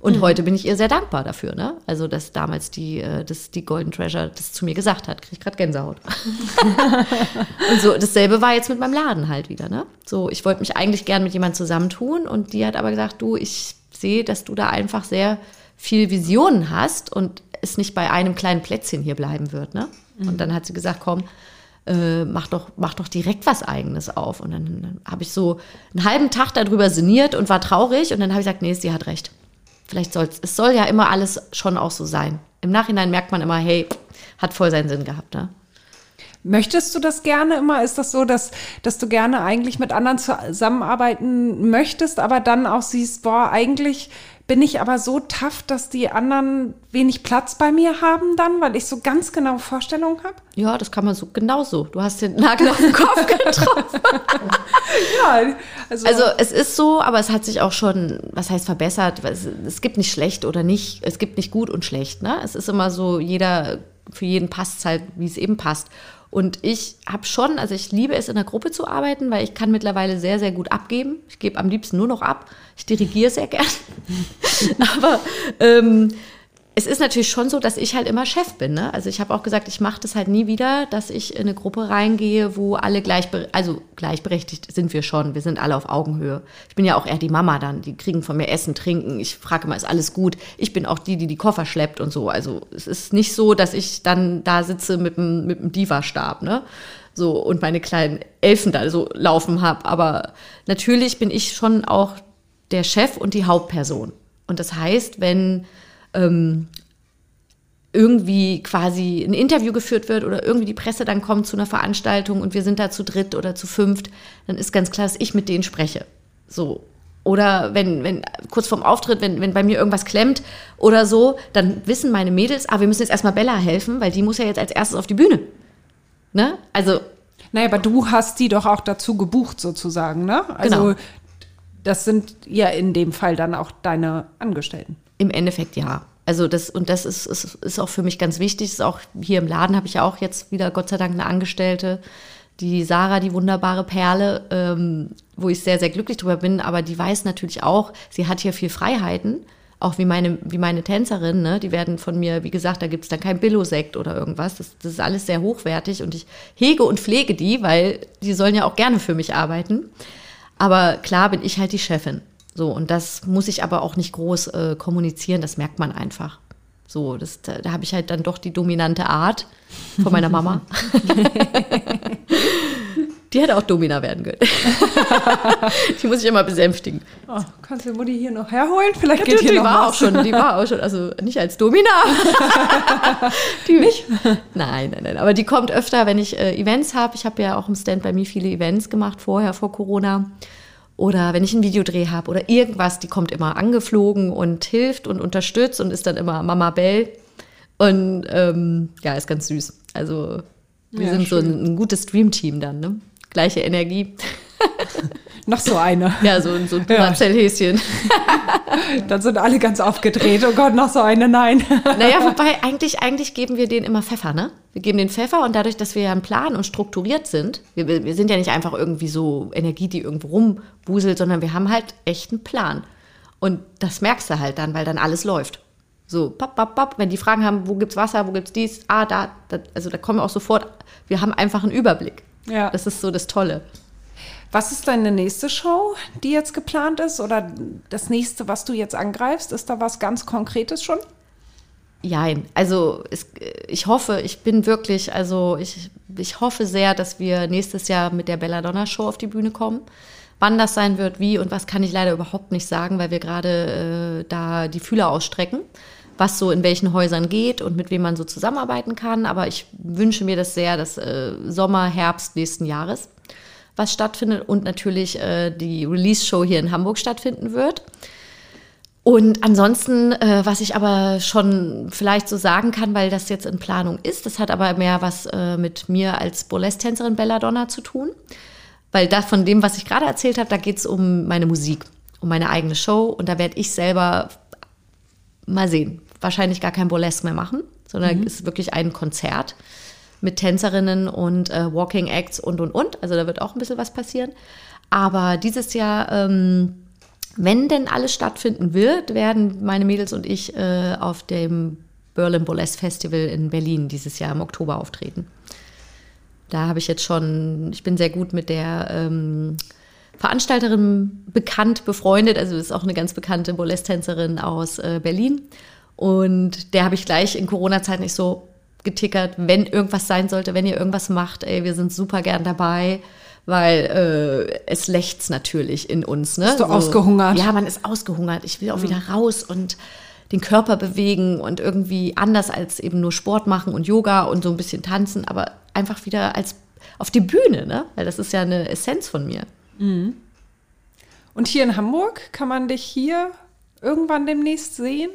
Und heute bin ich ihr sehr dankbar dafür, ne? Also, dass damals die, äh, das, die Golden Treasure das zu mir gesagt hat, kriege ich gerade Gänsehaut. und so, dasselbe war jetzt mit meinem Laden halt wieder, ne? So, ich wollte mich eigentlich gern mit jemandem zusammentun und die hat aber gesagt, du, ich sehe, dass du da einfach sehr viel Visionen hast und es nicht bei einem kleinen Plätzchen hier bleiben wird, ne? Und dann hat sie gesagt, komm, äh, mach, doch, mach doch direkt was Eigenes auf. Und dann, dann habe ich so einen halben Tag darüber sinniert und war traurig. Und dann habe ich gesagt, nee, sie hat recht. Vielleicht soll es soll ja immer alles schon auch so sein. Im Nachhinein merkt man immer, hey, hat voll seinen Sinn gehabt. Ne? Möchtest du das gerne immer? Ist das so, dass, dass du gerne eigentlich mit anderen zusammenarbeiten möchtest, aber dann auch siehst, boah, eigentlich bin ich aber so tough, dass die anderen wenig Platz bei mir haben dann, weil ich so ganz genau Vorstellungen habe? Ja, das kann man so genauso. Du hast den Nagel auf den Kopf getroffen. Ja, also, Also es ist so, aber es hat sich auch schon, was heißt verbessert? Es, es gibt nicht schlecht oder nicht, es gibt nicht gut und schlecht. Ne? Es ist immer so, jeder, für jeden passt es halt, wie es eben passt. Und ich habe schon, also ich liebe es, in der Gruppe zu arbeiten, weil ich kann mittlerweile sehr, sehr gut abgeben. Ich gebe am liebsten nur noch ab. Ich dirigiere sehr gern. Aber ähm, es ist natürlich schon so, dass ich halt immer Chef bin. Ne? Also ich habe auch gesagt, ich mache das halt nie wieder, dass ich in eine Gruppe reingehe, wo alle gleichberechtigt, also gleichberechtigt sind wir schon. Wir sind alle auf Augenhöhe. Ich bin ja auch eher die Mama dann. Die kriegen von mir Essen, Trinken. Ich frage immer, ist alles gut? Ich bin auch die, die die Koffer schleppt und so. Also es ist nicht so, dass ich dann da sitze mit dem, mit dem Diva-Stab, ne? So und meine kleinen Elfen da so laufen habe. Aber natürlich bin ich schon auch der Chef und die Hauptperson. Und das heißt, wenn ähm, irgendwie quasi ein Interview geführt wird oder irgendwie die Presse dann kommt zu einer Veranstaltung und wir sind da zu dritt oder zu fünft, dann ist ganz klar, dass ich mit denen spreche. So. Oder wenn, wenn kurz vorm Auftritt, wenn, wenn bei mir irgendwas klemmt oder so, dann wissen meine Mädels, ah, wir müssen jetzt erstmal Bella helfen, weil die muss ja jetzt als erstes auf die Bühne. Ne? Also. Naja, aber du hast die doch auch dazu gebucht, sozusagen, ne? Also genau. das sind ja in dem Fall dann auch deine Angestellten. Im Endeffekt ja. Also das, und das ist, ist, ist auch für mich ganz wichtig. Ist auch hier im Laden habe ich ja auch jetzt wieder Gott sei Dank eine Angestellte, die Sarah, die wunderbare Perle, ähm, wo ich sehr, sehr glücklich drüber bin, aber die weiß natürlich auch, sie hat hier viel Freiheiten, auch wie meine, wie meine Tänzerin, ne? die werden von mir, wie gesagt, da gibt es dann kein Billo-Sekt oder irgendwas. Das, das ist alles sehr hochwertig und ich hege und pflege die, weil die sollen ja auch gerne für mich arbeiten. Aber klar bin ich halt die Chefin. So, und das muss ich aber auch nicht groß äh, kommunizieren, das merkt man einfach. So, das, da, da habe ich halt dann doch die dominante Art von meiner Mama. die hätte auch Domina werden können. die muss ich immer besänftigen. Oh, kannst du Mutti hier noch herholen? Vielleicht ja, geht die, hier die noch war was. auch schon, Die war auch schon, also nicht als Domina. die, nicht? Nein, nein, nein. Aber die kommt öfter, wenn ich äh, Events habe. Ich habe ja auch im Stand bei mir viele Events gemacht vorher, vor Corona oder wenn ich einen Videodreh habe oder irgendwas, die kommt immer angeflogen und hilft und unterstützt und ist dann immer Mama Bell. Und ähm, ja, ist ganz süß. Also wir ja, sind schön. so ein, ein gutes Dreamteam dann, ne? Gleiche Energie. Noch so eine. Ja, so, so ein Duracell-Häschen. Dann sind alle ganz aufgedreht. Oh Gott, noch so eine, nein. Naja, wobei eigentlich, eigentlich geben wir denen immer Pfeffer, ne? Wir geben den Pfeffer und dadurch, dass wir ja einen Plan und strukturiert sind, wir, wir sind ja nicht einfach irgendwie so Energie, die irgendwo rumbuselt, sondern wir haben halt echt einen Plan. Und das merkst du halt dann, weil dann alles läuft. So, papp, papp, papp. Wenn die Fragen haben, wo gibt's Wasser, wo gibt's dies, ah, da, da also da kommen wir auch sofort, wir haben einfach einen Überblick. Ja. Das ist so das Tolle. Was ist deine nächste Show, die jetzt geplant ist? Oder das nächste, was du jetzt angreifst? Ist da was ganz Konkretes schon? Nein, also es, ich hoffe, ich bin wirklich, also ich, ich hoffe sehr, dass wir nächstes Jahr mit der Belladonna Show auf die Bühne kommen. Wann das sein wird, wie und was kann ich leider überhaupt nicht sagen, weil wir gerade äh, da die Fühler ausstrecken, was so in welchen Häusern geht und mit wem man so zusammenarbeiten kann. Aber ich wünsche mir das sehr, dass äh, Sommer, Herbst nächsten Jahres was stattfindet und natürlich äh, die Release-Show hier in Hamburg stattfinden wird. Und ansonsten, äh, was ich aber schon vielleicht so sagen kann, weil das jetzt in Planung ist, das hat aber mehr was äh, mit mir als Burlesque-Tänzerin Belladonna zu tun. Weil da von dem, was ich gerade erzählt habe, da geht es um meine Musik, um meine eigene Show. Und da werde ich selber mal sehen, wahrscheinlich gar kein Burlesque mehr machen, sondern mhm. es ist wirklich ein Konzert mit Tänzerinnen und äh, Walking Acts und und und. Also da wird auch ein bisschen was passieren. Aber dieses Jahr, ähm, wenn denn alles stattfinden wird, werden meine Mädels und ich äh, auf dem Berlin Burlesque Festival in Berlin dieses Jahr im Oktober auftreten. Da habe ich jetzt schon, ich bin sehr gut mit der ähm, Veranstalterin bekannt, befreundet. Also ist auch eine ganz bekannte Burlesque-Tänzerin aus äh, Berlin. Und der habe ich gleich in Corona-Zeit nicht so, getickert, wenn irgendwas sein sollte, wenn ihr irgendwas macht, ey, wir sind super gern dabei, weil äh, es lächzt natürlich in uns. Ne? Bist du so, ausgehungert? Ja, man ist ausgehungert. Ich will auch mhm. wieder raus und den Körper bewegen und irgendwie anders als eben nur Sport machen und Yoga und so ein bisschen tanzen, aber einfach wieder als auf die Bühne, ne? Weil das ist ja eine Essenz von mir. Mhm. Und hier in Hamburg kann man dich hier irgendwann demnächst sehen?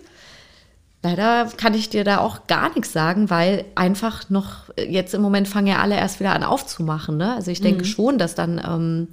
Leider kann ich dir da auch gar nichts sagen, weil einfach noch, jetzt im Moment fangen ja alle erst wieder an aufzumachen. Ne? Also ich denke mhm. schon, dass dann ähm,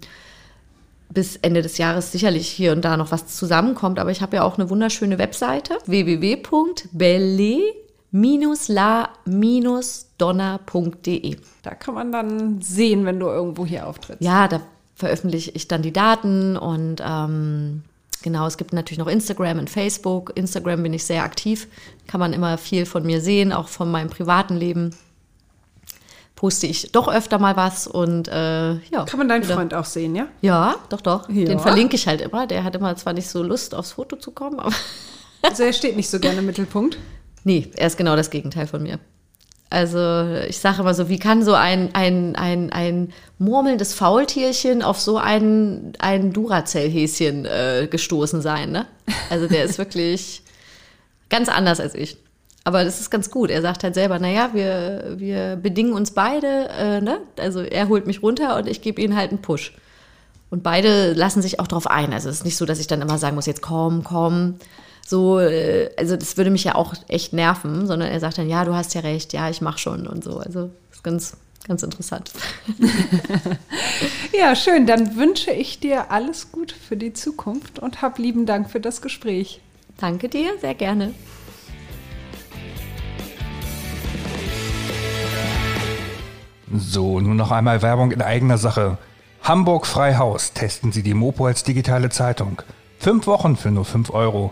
bis Ende des Jahres sicherlich hier und da noch was zusammenkommt. Aber ich habe ja auch eine wunderschöne Webseite, www.bellet-la-donna.de. donner.de. Da kann man dann sehen, wenn du irgendwo hier auftrittst. Ja, da veröffentliche ich dann die Daten und ähm, genau, es gibt natürlich noch Instagram und Facebook. Instagram bin ich sehr aktiv, kann man immer viel von mir sehen, auch von meinem privaten Leben. Poste ich doch öfter mal was und äh, ja. Kann man deinen Oder- Freund auch sehen, ja? Ja, doch, doch. Ja. Den verlinke ich halt immer. Der hat immer zwar nicht so Lust, aufs Foto zu kommen, aber. Also er steht nicht so gerne im Mittelpunkt. Nee, er ist genau das Gegenteil von mir. Also ich sage immer so, wie kann so ein, ein, ein, ein murmelndes Faultierchen auf so ein, ein Duracell-Häschen äh, gestoßen sein, ne? Also der ist wirklich ganz anders als ich. Aber das ist ganz gut. Er sagt halt selber, naja, wir, wir bedingen uns beide, äh, ne? Also er holt mich runter und ich gebe ihm halt einen Push. Und beide lassen sich auch drauf ein. Also es ist nicht so, dass ich dann immer sagen muss, jetzt komm, komm. So, äh, also das würde mich ja auch echt nerven, sondern er sagt dann, ja, du hast ja recht, ja, ich mach schon und so. Also das ist ganz, ganz interessant. Ja, schön. Dann wünsche ich dir alles Gute für die Zukunft und hab lieben Dank für das Gespräch. Danke dir, sehr gerne. So, nun noch einmal Werbung in eigener Sache. Hamburg Freihaus testen Sie die Mopo als digitale Zeitung. Fünf Wochen für nur 5 Euro.